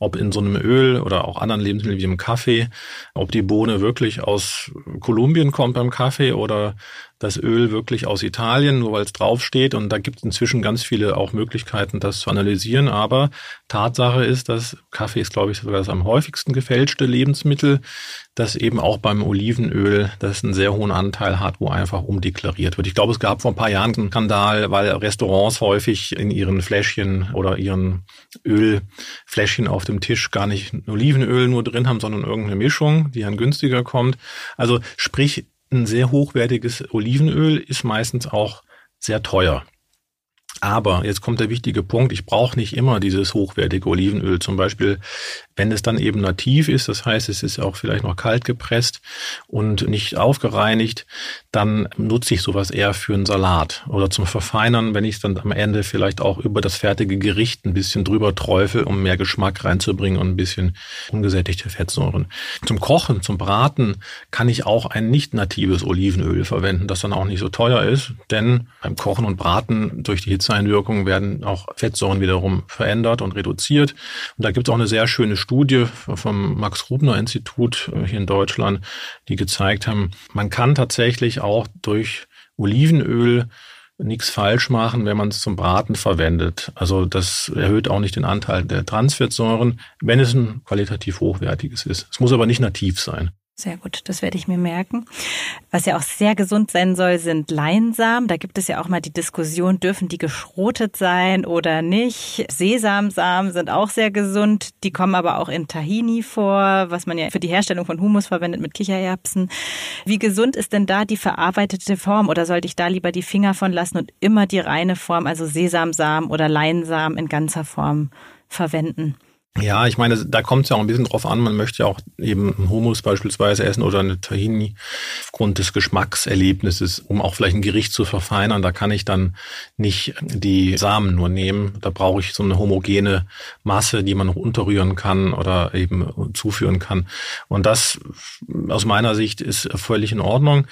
ob in so einem Öl oder auch anderen Lebensmitteln wie im Kaffee, ob die Bohne wirklich aus Kolumbien kommt beim Kaffee oder das Öl wirklich aus Italien, nur weil es draufsteht. Und da gibt es inzwischen ganz viele auch Möglichkeiten, das zu analysieren. Aber Tatsache ist, dass Kaffee ist, glaube ich, sogar das am häufigsten gefälschte Lebensmittel, das eben auch beim Olivenöl, das einen sehr hohen Anteil hat, wo einfach umdeklariert wird. Ich glaube, es gab vor ein paar Jahren einen Skandal, weil Restaurants häufig in ihren Fläschchen oder ihren Ölfläschchen auf dem Tisch gar nicht Olivenöl nur drin haben, sondern irgendeine Mischung, die dann günstiger kommt. Also sprich, ein sehr hochwertiges Olivenöl ist meistens auch sehr teuer. Aber jetzt kommt der wichtige Punkt, ich brauche nicht immer dieses hochwertige Olivenöl. Zum Beispiel, wenn es dann eben nativ ist, das heißt, es ist auch vielleicht noch kalt gepresst und nicht aufgereinigt, dann nutze ich sowas eher für einen Salat oder zum Verfeinern, wenn ich es dann am Ende vielleicht auch über das fertige Gericht ein bisschen drüber träufel, um mehr Geschmack reinzubringen und ein bisschen ungesättigte Fettsäuren. Zum Kochen, zum Braten kann ich auch ein nicht natives Olivenöl verwenden, das dann auch nicht so teuer ist, denn beim Kochen und Braten durch die Hitzeeinwirkung werden auch Fettsäuren wiederum verändert und reduziert. Und da gibt es auch eine sehr schöne Studie vom Max-Rubner-Institut hier in Deutschland, die gezeigt haben, man kann tatsächlich auch durch Olivenöl nichts falsch machen, wenn man es zum Braten verwendet. Also das erhöht auch nicht den Anteil der Transfettsäuren, wenn es ein qualitativ hochwertiges ist. Es muss aber nicht nativ sein. Sehr gut, das werde ich mir merken. Was ja auch sehr gesund sein soll, sind Leinsamen. Da gibt es ja auch mal die Diskussion, dürfen die geschrotet sein oder nicht. Sesamsamen sind auch sehr gesund. Die kommen aber auch in Tahini vor, was man ja für die Herstellung von Humus verwendet mit Kichererbsen. Wie gesund ist denn da die verarbeitete Form oder sollte ich da lieber die Finger von lassen und immer die reine Form, also Sesamsamen oder Leinsamen in ganzer Form verwenden? Ja, ich meine, da kommt es ja auch ein bisschen drauf an. Man möchte ja auch eben Hummus beispielsweise essen oder eine Tahini aufgrund des Geschmackserlebnisses, um auch vielleicht ein Gericht zu verfeinern. Da kann ich dann nicht die Samen nur nehmen. Da brauche ich so eine homogene Masse, die man noch unterrühren kann oder eben zuführen kann. Und das aus meiner Sicht ist völlig in Ordnung.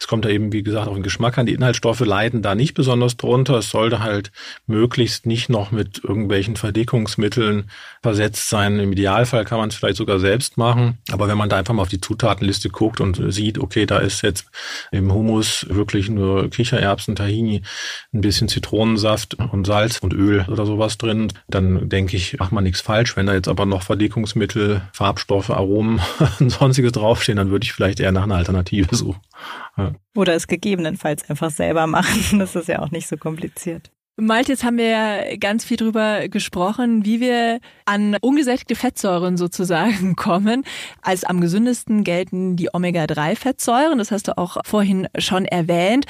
Es kommt da eben, wie gesagt, auch ein Geschmack an. Die Inhaltsstoffe leiden da nicht besonders drunter. Es sollte halt möglichst nicht noch mit irgendwelchen Verdickungsmitteln versetzt sein. Im Idealfall kann man es vielleicht sogar selbst machen. Aber wenn man da einfach mal auf die Zutatenliste guckt und sieht, okay, da ist jetzt im Hummus wirklich nur Kichererbsen, Tahini, ein bisschen Zitronensaft und Salz und Öl oder sowas drin, dann denke ich, macht man nichts falsch. Wenn da jetzt aber noch Verdickungsmittel, Farbstoffe, Aromen und sonstiges draufstehen, dann würde ich vielleicht eher nach einer Alternative suchen. Oder es gegebenenfalls einfach selber machen. Das ist ja auch nicht so kompliziert. Malte, jetzt haben wir ja ganz viel drüber gesprochen, wie wir an ungesättigte Fettsäuren sozusagen kommen. Als am gesündesten gelten die Omega-3-Fettsäuren. Das hast du auch vorhin schon erwähnt.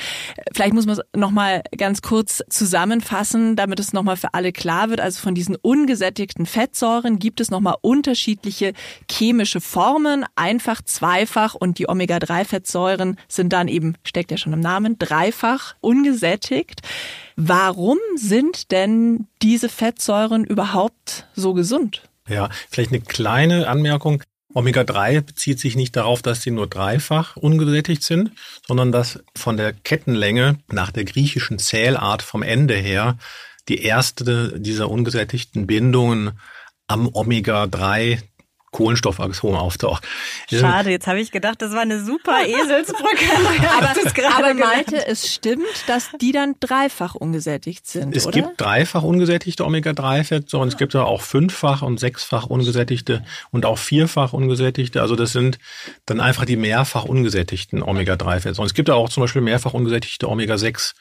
Vielleicht muss man es nochmal ganz kurz zusammenfassen, damit es nochmal für alle klar wird. Also von diesen ungesättigten Fettsäuren gibt es nochmal unterschiedliche chemische Formen. Einfach, zweifach und die Omega-3-Fettsäuren sind dann eben, steckt ja schon im Namen, dreifach ungesättigt. Warum sind denn diese Fettsäuren überhaupt so gesund? Ja, vielleicht eine kleine Anmerkung. Omega-3 bezieht sich nicht darauf, dass sie nur dreifach ungesättigt sind, sondern dass von der Kettenlänge nach der griechischen Zählart vom Ende her die erste dieser ungesättigten Bindungen am Omega-3 Kohlenstoffatom auftaucht. Schade, jetzt habe ich gedacht, das war eine super Eselsbrücke. aber aber Malte, es stimmt, dass die dann dreifach ungesättigt sind, Es oder? gibt dreifach ungesättigte Omega-3-Fettsäuren, es gibt aber auch fünffach und sechsfach ungesättigte und auch vierfach ungesättigte. Also das sind dann einfach die mehrfach ungesättigten Omega-3-Fettsäuren. Es gibt auch zum Beispiel mehrfach ungesättigte Omega-6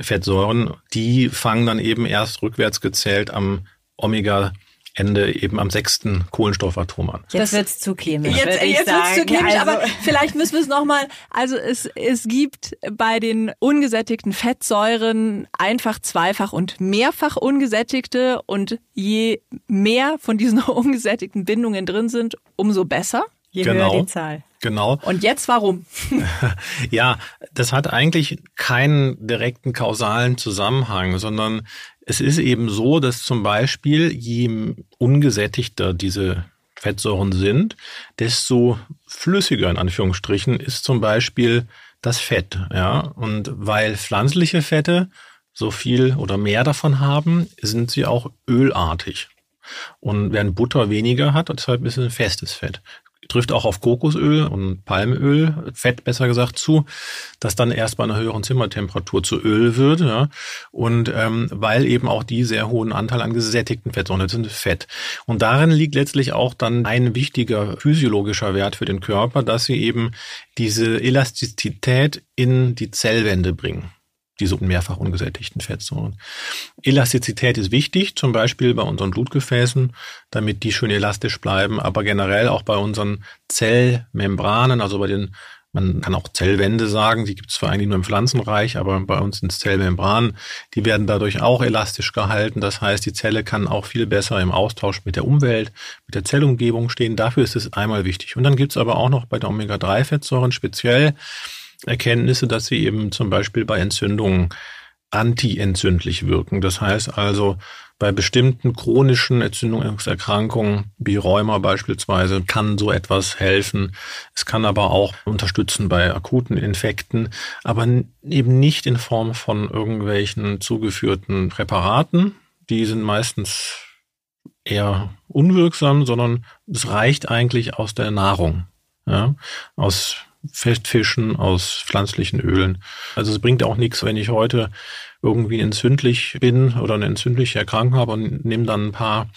Fettsäuren, die fangen dann eben erst rückwärts gezählt am Omega Ende eben am sechsten Kohlenstoffatom an. Jetzt wird's zu chemisch. Jetzt, jetzt wird's zu chemisch, also, aber vielleicht müssen wir es nochmal, also es, es gibt bei den ungesättigten Fettsäuren einfach zweifach und mehrfach ungesättigte und je mehr von diesen ungesättigten Bindungen drin sind, umso besser. Je genau. höher die Zahl. Genau. Und jetzt warum? ja, das hat eigentlich keinen direkten kausalen Zusammenhang, sondern es ist eben so, dass zum Beispiel je ungesättigter diese Fettsäuren sind, desto flüssiger in Anführungsstrichen ist zum Beispiel das Fett. Ja, und weil pflanzliche Fette so viel oder mehr davon haben, sind sie auch ölartig. Und während Butter weniger hat, deshalb ist es ein festes Fett. Trifft auch auf Kokosöl und Palmöl, Fett besser gesagt, zu, das dann erst bei einer höheren Zimmertemperatur zu Öl wird. Ja. Und ähm, weil eben auch die sehr hohen Anteil an gesättigten Fettsäuren sind, Fett. Und darin liegt letztlich auch dann ein wichtiger physiologischer Wert für den Körper, dass sie eben diese Elastizität in die Zellwände bringen diese mehrfach ungesättigten Fettsäuren. Elastizität ist wichtig, zum Beispiel bei unseren Blutgefäßen, damit die schön elastisch bleiben, aber generell auch bei unseren Zellmembranen, also bei den, man kann auch Zellwände sagen, die gibt es zwar eigentlich nur im Pflanzenreich, aber bei uns sind es Zellmembranen, die werden dadurch auch elastisch gehalten. Das heißt, die Zelle kann auch viel besser im Austausch mit der Umwelt, mit der Zellumgebung stehen. Dafür ist es einmal wichtig. Und dann gibt es aber auch noch bei der Omega-3-Fettsäuren speziell Erkenntnisse, dass sie eben zum Beispiel bei Entzündungen antientzündlich wirken. Das heißt also, bei bestimmten chronischen Entzündungserkrankungen, wie Rheuma beispielsweise, kann so etwas helfen. Es kann aber auch unterstützen bei akuten Infekten, aber eben nicht in Form von irgendwelchen zugeführten Präparaten. Die sind meistens eher unwirksam, sondern es reicht eigentlich aus der Nahrung, ja, aus Festfischen, aus pflanzlichen Ölen. Also es bringt auch nichts, wenn ich heute irgendwie entzündlich bin oder eine entzündliche Erkrankung habe und nehme dann ein paar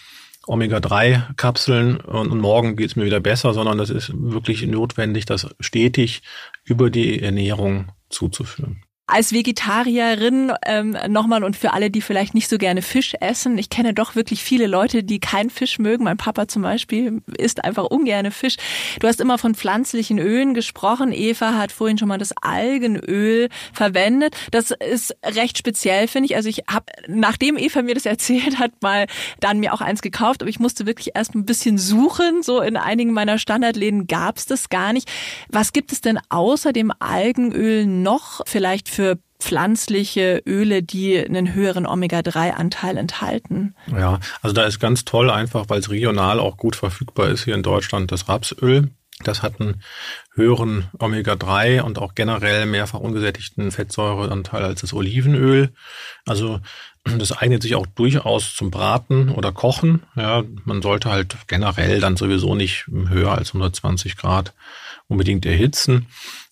Omega-3-Kapseln und, und, morgen geht es mir wieder besser, sondern das ist wirklich notwendig, das stetig über die Ernährung zuzuführen als Vegetarierin ähm, nochmal und für alle, die vielleicht nicht so gerne Fisch essen, ich kenne doch wirklich viele Leute, die keinen Fisch mögen. Mein Papa zum Beispiel isst einfach ungerne Fisch. Du hast immer von pflanzlichen Ölen gesprochen. Eva hat vorhin schon mal das Algenöl verwendet. Das ist recht speziell, finde ich. Also ich habe, nachdem Eva mir das erzählt hat, mal dann mir auch eins gekauft, aber ich musste wirklich erst ein bisschen suchen. So in einigen meiner Standardläden gab's das gar nicht. Was gibt es denn außer dem Algenöl noch vielleicht für pflanzliche Öle, die einen höheren Omega-3-Anteil enthalten. Ja, also da ist ganz toll einfach, weil es regional auch gut verfügbar ist hier in Deutschland, das Rapsöl. Das hat einen höheren Omega-3 und auch generell mehrfach ungesättigten Fettsäureanteil als das Olivenöl. Also das eignet sich auch durchaus zum Braten oder Kochen. Ja, man sollte halt generell dann sowieso nicht höher als 120 Grad unbedingt erhitzen.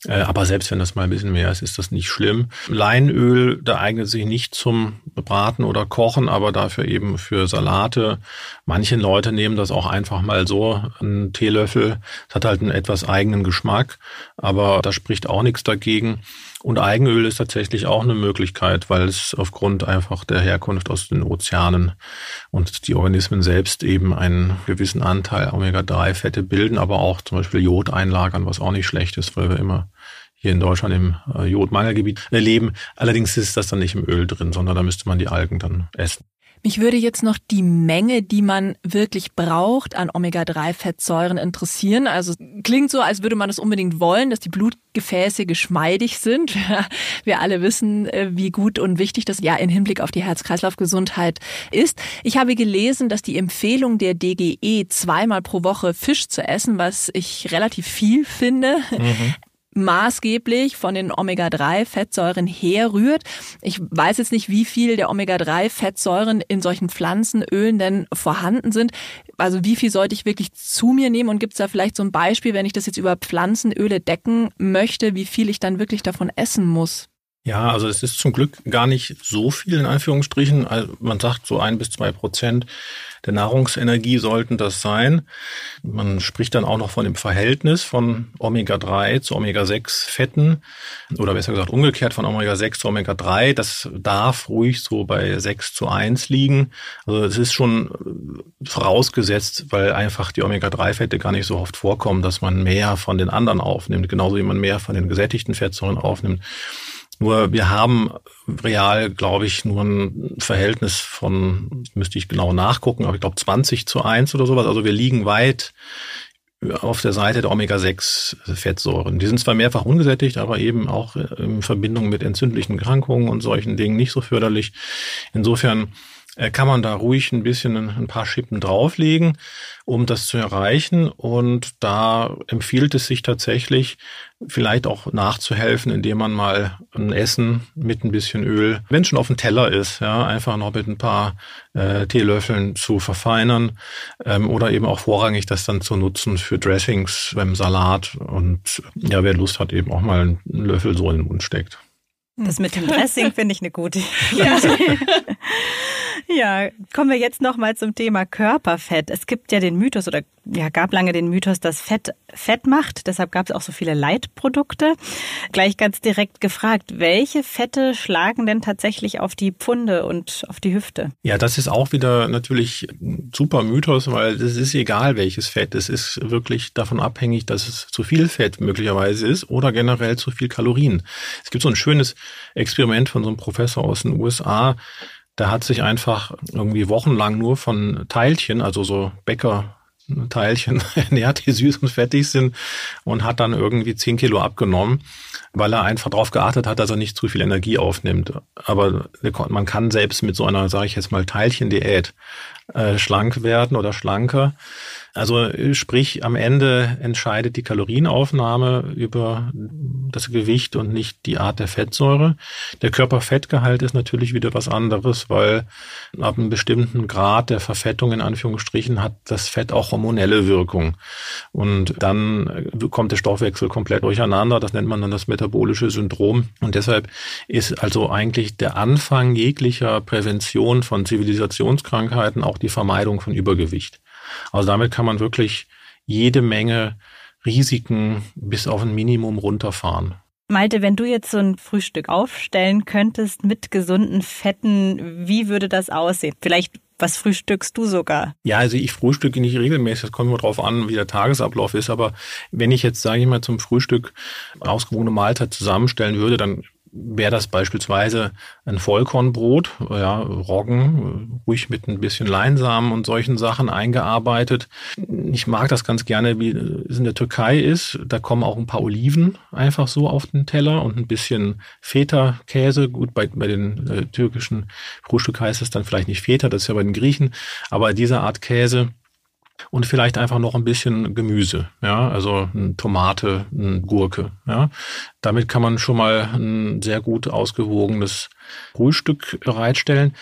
Äh, aber selbst wenn das mal ein bisschen mehr ist, ist das nicht schlimm. Leinöl, da eignet sich nicht zum Braten oder Kochen, aber dafür eben für Salate. Manche Leute nehmen das auch einfach mal so, einen Teelöffel. Es hat halt einen etwas eigenen Geschmack, aber da spricht auch nichts dagegen. Und Eigenöl ist tatsächlich auch eine Möglichkeit, weil es aufgrund einfach der Herkunft aus den Ozeanen und die Organismen selbst eben einen gewissen Anteil Omega-3-Fette bilden, aber auch zum Beispiel Jod einlagern, was auch nicht schlecht ist, weil wir immer hier in Deutschland im äh, Jodmangelgebiet leben. Allerdings ist das dann nicht im Öl drin, sondern da müsste man die Algen dann essen. Mich würde jetzt noch die Menge, die man wirklich braucht an Omega-3-Fettsäuren interessieren. Also klingt so, als würde man es unbedingt wollen, dass die Blutgefäße geschmeidig sind. Wir alle wissen, äh, wie gut und wichtig das ja in Hinblick auf die Herz-Kreislauf-Gesundheit ist. Ich habe gelesen, dass die Empfehlung der DGE zweimal pro Woche Fisch zu essen, was ich relativ viel finde, mhm maßgeblich von den Omega-3-Fettsäuren herrührt. Ich weiß jetzt nicht, wie viel der Omega-3-Fettsäuren in solchen Pflanzenölen denn vorhanden sind. Also wie viel sollte ich wirklich zu mir nehmen? Und gibt es da vielleicht so ein Beispiel, wenn ich das jetzt über Pflanzenöle decken möchte, wie viel ich dann wirklich davon essen muss? Ja, also es ist zum Glück gar nicht so viel in Anführungsstrichen. Also man sagt so ein bis zwei Prozent der Nahrungsenergie sollten das sein. Man spricht dann auch noch von dem Verhältnis von Omega-3 zu Omega-6 Fetten oder besser gesagt umgekehrt von Omega-6 zu Omega-3. Das darf ruhig so bei 6 zu 1 liegen. Also es ist schon vorausgesetzt, weil einfach die Omega-3-Fette gar nicht so oft vorkommen, dass man mehr von den anderen aufnimmt, genauso wie man mehr von den gesättigten Fettsäuren aufnimmt. Nur wir haben real, glaube ich, nur ein Verhältnis von, müsste ich genau nachgucken, aber ich glaube 20 zu 1 oder sowas. Also wir liegen weit auf der Seite der Omega-6-Fettsäuren. Die sind zwar mehrfach ungesättigt, aber eben auch in Verbindung mit entzündlichen Erkrankungen und solchen Dingen nicht so förderlich. Insofern kann man da ruhig ein bisschen ein paar Schippen drauflegen, um das zu erreichen. Und da empfiehlt es sich tatsächlich, vielleicht auch nachzuhelfen, indem man mal ein Essen mit ein bisschen Öl, wenn es schon auf dem Teller ist, ja, einfach noch mit ein paar äh, Teelöffeln zu verfeinern ähm, oder eben auch vorrangig das dann zu nutzen für Dressings beim Salat und ja, wer Lust hat, eben auch mal einen Löffel so in den Mund steckt. Das mit dem Dressing finde ich eine gute Idee. Ja. kommen wir jetzt noch mal zum Thema Körperfett. Es gibt ja den Mythos oder ja, gab lange den Mythos, dass Fett Fett macht. Deshalb gab es auch so viele Leitprodukte. Gleich ganz direkt gefragt, welche Fette schlagen denn tatsächlich auf die Pfunde und auf die Hüfte? Ja, das ist auch wieder natürlich ein super Mythos, weil es ist egal, welches Fett. Es ist wirklich davon abhängig, dass es zu viel Fett möglicherweise ist oder generell zu viel Kalorien. Es gibt so ein schönes Experiment von so einem Professor aus den USA, der hat sich einfach irgendwie wochenlang nur von Teilchen, also so Bäcker-Teilchen ernährt, die süß und fettig sind und hat dann irgendwie zehn Kilo abgenommen, weil er einfach darauf geachtet hat, dass er nicht zu viel Energie aufnimmt. Aber man kann selbst mit so einer, sage ich jetzt mal, Teilchen-Diät äh, schlank werden oder schlanker. Also sprich, am Ende entscheidet die Kalorienaufnahme über das Gewicht und nicht die Art der Fettsäure. Der Körperfettgehalt ist natürlich wieder was anderes, weil ab einem bestimmten Grad der Verfettung in Anführungsstrichen hat das Fett auch hormonelle Wirkung. Und dann kommt der Stoffwechsel komplett durcheinander. Das nennt man dann das metabolische Syndrom. Und deshalb ist also eigentlich der Anfang jeglicher Prävention von Zivilisationskrankheiten auch die Vermeidung von Übergewicht. Also damit kann man wirklich jede Menge Risiken bis auf ein Minimum runterfahren. Malte, wenn du jetzt so ein Frühstück aufstellen könntest mit gesunden Fetten, wie würde das aussehen? Vielleicht was frühstückst du sogar? Ja, also ich frühstücke nicht regelmäßig. Das kommt immer drauf an, wie der Tagesablauf ist. Aber wenn ich jetzt, sage ich mal, zum Frühstück ausgewogene Mahlzeit zusammenstellen würde, dann wäre das beispielsweise ein Vollkornbrot, ja, Roggen, ruhig mit ein bisschen Leinsamen und solchen Sachen eingearbeitet. Ich mag das ganz gerne, wie es in der Türkei ist. Da kommen auch ein paar Oliven einfach so auf den Teller und ein bisschen Feta-Käse. Gut, bei, bei den äh, türkischen Frühstück heißt es dann vielleicht nicht Feta, das ist ja bei den Griechen, aber diese Art Käse und vielleicht einfach noch ein bisschen Gemüse, ja, also eine Tomate, eine Gurke, ja. Damit kann man schon mal ein sehr gut ausgewogenes Frühstück bereitstellen.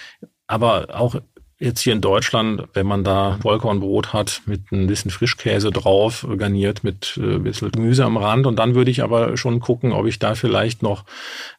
Aber auch jetzt hier in Deutschland, wenn man da Vollkornbrot hat mit ein bisschen Frischkäse drauf, garniert mit äh, ein bisschen Gemüse am Rand. Und dann würde ich aber schon gucken, ob ich da vielleicht noch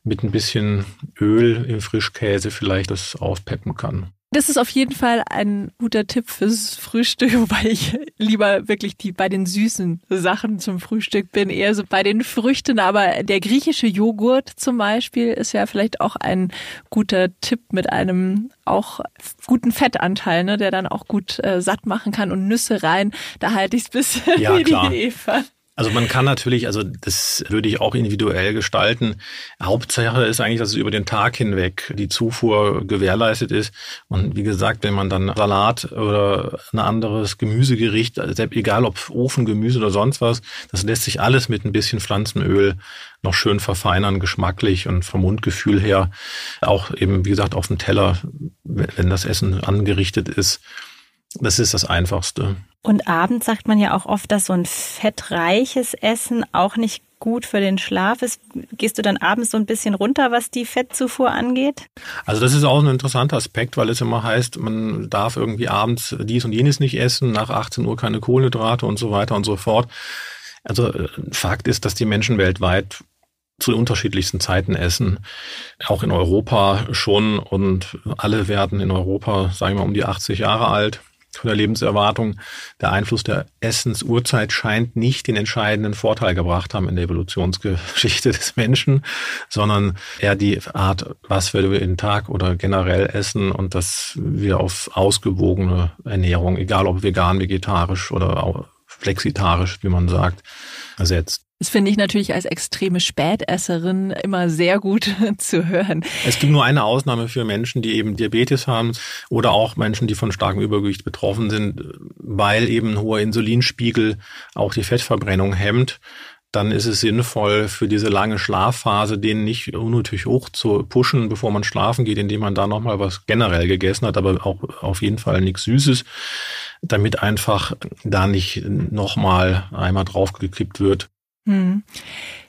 mit ein bisschen Öl im Frischkäse vielleicht das aufpeppen kann. Das ist auf jeden Fall ein guter Tipp fürs Frühstück, wobei ich lieber wirklich die bei den süßen Sachen zum Frühstück bin, eher so bei den Früchten. Aber der griechische Joghurt zum Beispiel ist ja vielleicht auch ein guter Tipp mit einem auch guten Fettanteil, ne, der dann auch gut äh, satt machen kann und Nüsse rein. Da halte ich es bis ja, wie klar. die Eva. Also man kann natürlich, also das würde ich auch individuell gestalten. Hauptsache ist eigentlich, dass es über den Tag hinweg die Zufuhr gewährleistet ist. Und wie gesagt, wenn man dann Salat oder ein anderes Gemüsegericht, egal ob Ofengemüse oder sonst was, das lässt sich alles mit ein bisschen Pflanzenöl noch schön verfeinern, geschmacklich und vom Mundgefühl her. Auch eben, wie gesagt, auf dem Teller, wenn das Essen angerichtet ist. Das ist das Einfachste. Und abends sagt man ja auch oft, dass so ein fettreiches Essen auch nicht gut für den Schlaf ist. Gehst du dann abends so ein bisschen runter, was die Fettzufuhr angeht? Also das ist auch ein interessanter Aspekt, weil es immer heißt, man darf irgendwie abends dies und jenes nicht essen, nach 18 Uhr keine Kohlenhydrate und so weiter und so fort. Also äh, Fakt ist, dass die Menschen weltweit zu unterschiedlichsten Zeiten essen. Auch in Europa schon und alle werden in Europa, sagen wir mal, um die 80 Jahre alt von der Lebenserwartung, der Einfluss der Essensuhrzeit scheint nicht den entscheidenden Vorteil gebracht haben in der Evolutionsgeschichte des Menschen, sondern eher die Art, was wir den Tag oder generell essen und dass wir auf ausgewogene Ernährung, egal ob vegan, vegetarisch oder flexitarisch, wie man sagt, ersetzt. Das finde ich natürlich als extreme Spätesserin immer sehr gut zu hören. Es gibt nur eine Ausnahme für Menschen, die eben Diabetes haben oder auch Menschen, die von starkem Übergewicht betroffen sind, weil eben ein hoher Insulinspiegel auch die Fettverbrennung hemmt. dann ist es sinnvoll, für diese lange Schlafphase den nicht unnötig hoch zu pushen, bevor man schlafen geht, indem man da nochmal was generell gegessen hat, aber auch auf jeden Fall nichts Süßes, damit einfach da nicht nochmal einmal draufgekippt wird. Hm.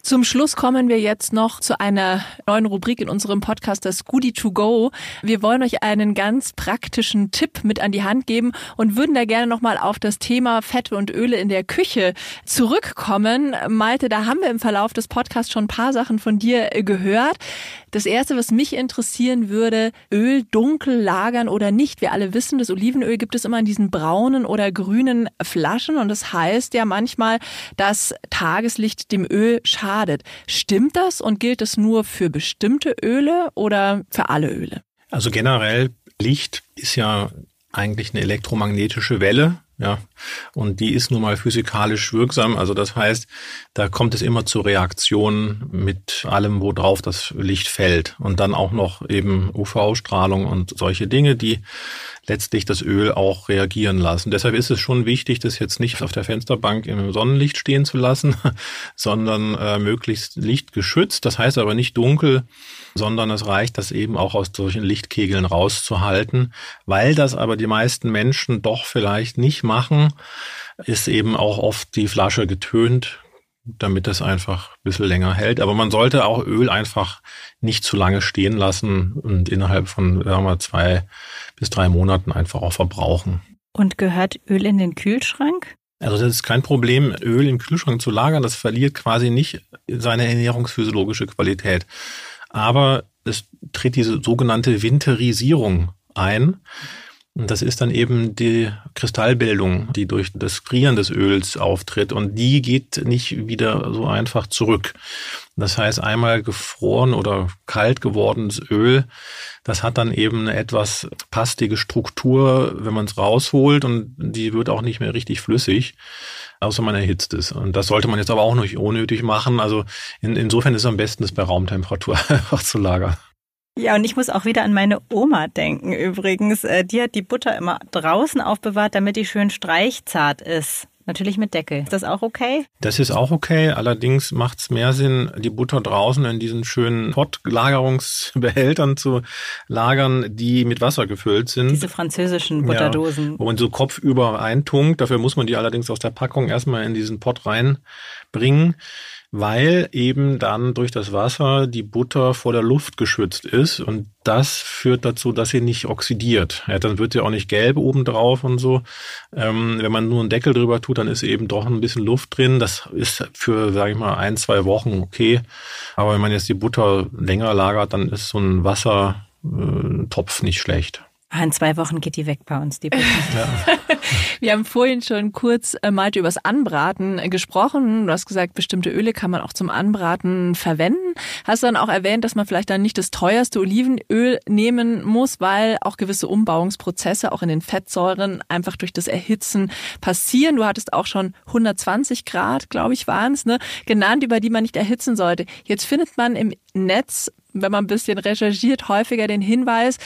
Zum Schluss kommen wir jetzt noch zu einer neuen Rubrik in unserem Podcast, das Goodie to Go. Wir wollen euch einen ganz praktischen Tipp mit an die Hand geben und würden da gerne nochmal auf das Thema Fette und Öle in der Küche zurückkommen. Malte, da haben wir im Verlauf des Podcasts schon ein paar Sachen von dir gehört. Das erste, was mich interessieren würde, Öl dunkel lagern oder nicht. Wir alle wissen, das Olivenöl gibt es immer in diesen braunen oder grünen Flaschen und das heißt ja manchmal, dass Tageslicht dem Öl schadet schadet. Stimmt das und gilt es nur für bestimmte Öle oder für alle Öle? Also generell Licht ist ja eigentlich eine elektromagnetische Welle, ja, und die ist nun mal physikalisch wirksam. Also das heißt, da kommt es immer zur Reaktion mit allem, worauf das Licht fällt. Und dann auch noch eben UV-Strahlung und solche Dinge, die letztlich das Öl auch reagieren lassen. Deshalb ist es schon wichtig, das jetzt nicht auf der Fensterbank im Sonnenlicht stehen zu lassen, sondern äh, möglichst lichtgeschützt. Das heißt aber nicht dunkel, sondern es reicht, das eben auch aus solchen Lichtkegeln rauszuhalten. Weil das aber die meisten Menschen doch vielleicht nicht machen, ist eben auch oft die Flasche getönt, damit es einfach ein bisschen länger hält. Aber man sollte auch Öl einfach nicht zu lange stehen lassen und innerhalb von sagen wir, zwei bis drei Monaten einfach auch verbrauchen. Und gehört Öl in den Kühlschrank? Also das ist kein Problem, Öl im Kühlschrank zu lagern. Das verliert quasi nicht seine ernährungsphysiologische Qualität. Aber es tritt diese sogenannte Winterisierung ein. Und das ist dann eben die Kristallbildung, die durch das Frieren des Öls auftritt. Und die geht nicht wieder so einfach zurück. Das heißt, einmal gefroren oder kalt gewordenes Öl, das hat dann eben eine etwas pastige Struktur, wenn man es rausholt und die wird auch nicht mehr richtig flüssig, außer man erhitzt es. Und das sollte man jetzt aber auch nicht unnötig machen. Also in, insofern ist es am besten, es bei Raumtemperatur einfach zu lagern. Ja, und ich muss auch wieder an meine Oma denken übrigens. Äh, die hat die Butter immer draußen aufbewahrt, damit die schön streichzart ist. Natürlich mit Deckel. Ist das auch okay? Das ist auch okay. Allerdings macht es mehr Sinn, die Butter draußen in diesen schönen Pottlagerungsbehältern zu lagern, die mit Wasser gefüllt sind. Diese französischen Butterdosen. Ja, wo man so kopfüber eintunkt. Dafür muss man die allerdings aus der Packung erstmal in diesen Pott reinbringen weil eben dann durch das Wasser die Butter vor der Luft geschützt ist und das führt dazu, dass sie nicht oxidiert. Ja, dann wird sie auch nicht gelb obendrauf und so. Ähm, wenn man nur einen Deckel drüber tut, dann ist eben doch ein bisschen Luft drin. Das ist für, sage ich mal, ein, zwei Wochen okay. Aber wenn man jetzt die Butter länger lagert, dann ist so ein Wassertopf nicht schlecht. Ah, in zwei Wochen geht die weg bei uns, die ja. Wir haben vorhin schon kurz äh, mal über das Anbraten äh, gesprochen. Du hast gesagt, bestimmte Öle kann man auch zum Anbraten verwenden. Hast dann auch erwähnt, dass man vielleicht dann nicht das teuerste Olivenöl nehmen muss, weil auch gewisse Umbauungsprozesse auch in den Fettsäuren einfach durch das Erhitzen passieren. Du hattest auch schon 120 Grad, glaube ich, waren es, ne, genannt, über die man nicht erhitzen sollte. Jetzt findet man im Netz wenn man ein bisschen recherchiert, häufiger den Hinweis,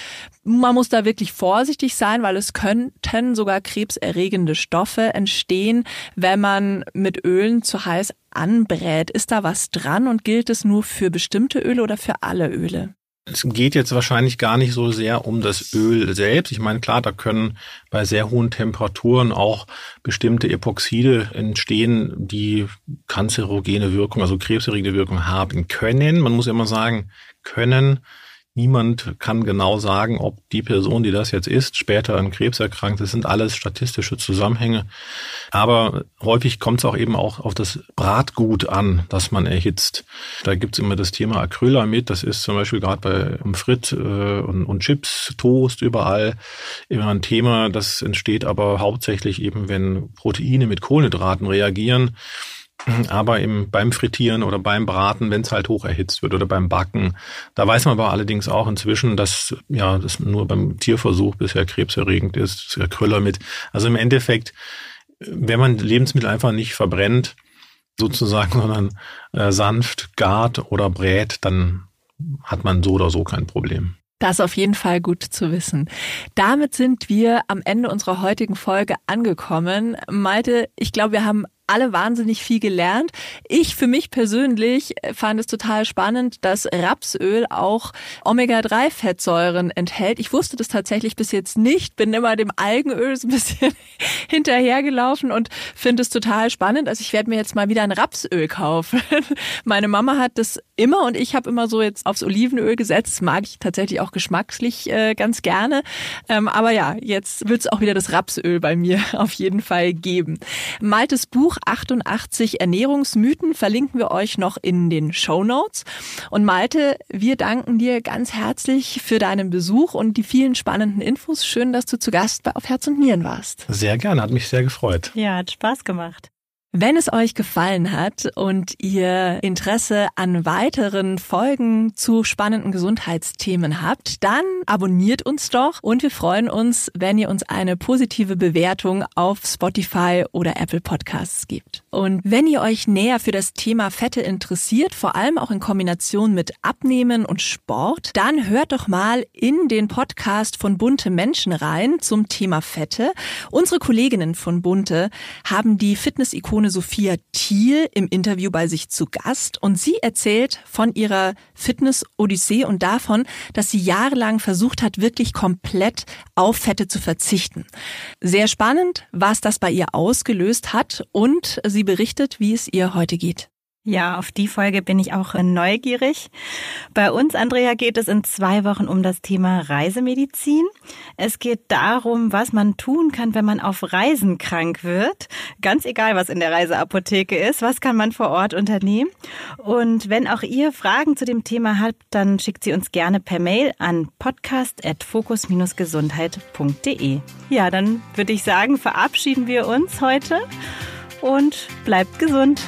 man muss da wirklich vorsichtig sein, weil es könnten sogar krebserregende Stoffe entstehen, wenn man mit Ölen zu heiß anbrät. Ist da was dran und gilt es nur für bestimmte Öle oder für alle Öle? Es geht jetzt wahrscheinlich gar nicht so sehr um das Öl selbst. Ich meine, klar, da können bei sehr hohen Temperaturen auch bestimmte Epoxide entstehen, die kanzerogene Wirkung, also krebserregende Wirkung haben können. Man muss immer sagen, können. Niemand kann genau sagen, ob die Person, die das jetzt ist, später an Krebs erkrankt. Das sind alles statistische Zusammenhänge. Aber häufig kommt es auch eben auch auf das Bratgut an, das man erhitzt. Da gibt's immer das Thema Acrylamid. Das ist zum Beispiel gerade bei um Frit äh, und, und Chips, Toast, überall immer ein Thema. Das entsteht aber hauptsächlich eben, wenn Proteine mit Kohlenhydraten reagieren. Aber im, beim Frittieren oder beim Braten, wenn es halt hoch erhitzt wird oder beim Backen, da weiß man aber allerdings auch inzwischen, dass ja das nur beim Tierversuch bisher krebserregend ist, der Krüller mit. Also im Endeffekt, wenn man Lebensmittel einfach nicht verbrennt, sozusagen, sondern äh, sanft gart oder brät, dann hat man so oder so kein Problem. Das ist auf jeden Fall gut zu wissen. Damit sind wir am Ende unserer heutigen Folge angekommen. Malte, ich glaube, wir haben alle wahnsinnig viel gelernt. Ich für mich persönlich fand es total spannend, dass Rapsöl auch Omega-3-Fettsäuren enthält. Ich wusste das tatsächlich bis jetzt nicht, bin immer dem Algenöl so ein bisschen hinterhergelaufen und finde es total spannend. Also ich werde mir jetzt mal wieder ein Rapsöl kaufen. Meine Mama hat das immer und ich habe immer so jetzt aufs Olivenöl gesetzt. Das mag ich tatsächlich auch geschmackslich äh, ganz gerne. Ähm, aber ja, jetzt wird es auch wieder das Rapsöl bei mir auf jeden Fall geben. Maltes Buch 88 Ernährungsmythen verlinken wir euch noch in den Show Notes. Und Malte, wir danken dir ganz herzlich für deinen Besuch und die vielen spannenden Infos. Schön, dass du zu Gast bei Auf Herz und Nieren warst. Sehr gerne, hat mich sehr gefreut. Ja, hat Spaß gemacht. Wenn es euch gefallen hat und ihr Interesse an weiteren Folgen zu spannenden Gesundheitsthemen habt, dann abonniert uns doch und wir freuen uns, wenn ihr uns eine positive Bewertung auf Spotify oder Apple Podcasts gibt. Und wenn ihr euch näher für das Thema Fette interessiert, vor allem auch in Kombination mit Abnehmen und Sport, dann hört doch mal in den Podcast von Bunte Menschen rein zum Thema Fette. Unsere Kolleginnen von Bunte haben die Fitness-Ikone Ikone Sophia Thiel im Interview bei sich zu Gast und sie erzählt von ihrer Fitness-Odyssee und davon, dass sie jahrelang versucht hat, wirklich komplett auf Fette zu verzichten. Sehr spannend, was das bei ihr ausgelöst hat und sie berichtet, wie es ihr heute geht. Ja, auf die Folge bin ich auch neugierig. Bei uns, Andrea, geht es in zwei Wochen um das Thema Reisemedizin. Es geht darum, was man tun kann, wenn man auf Reisen krank wird. Ganz egal, was in der Reiseapotheke ist. Was kann man vor Ort unternehmen? Und wenn auch ihr Fragen zu dem Thema habt, dann schickt sie uns gerne per Mail an podcast.fokus-gesundheit.de. Ja, dann würde ich sagen, verabschieden wir uns heute und bleibt gesund.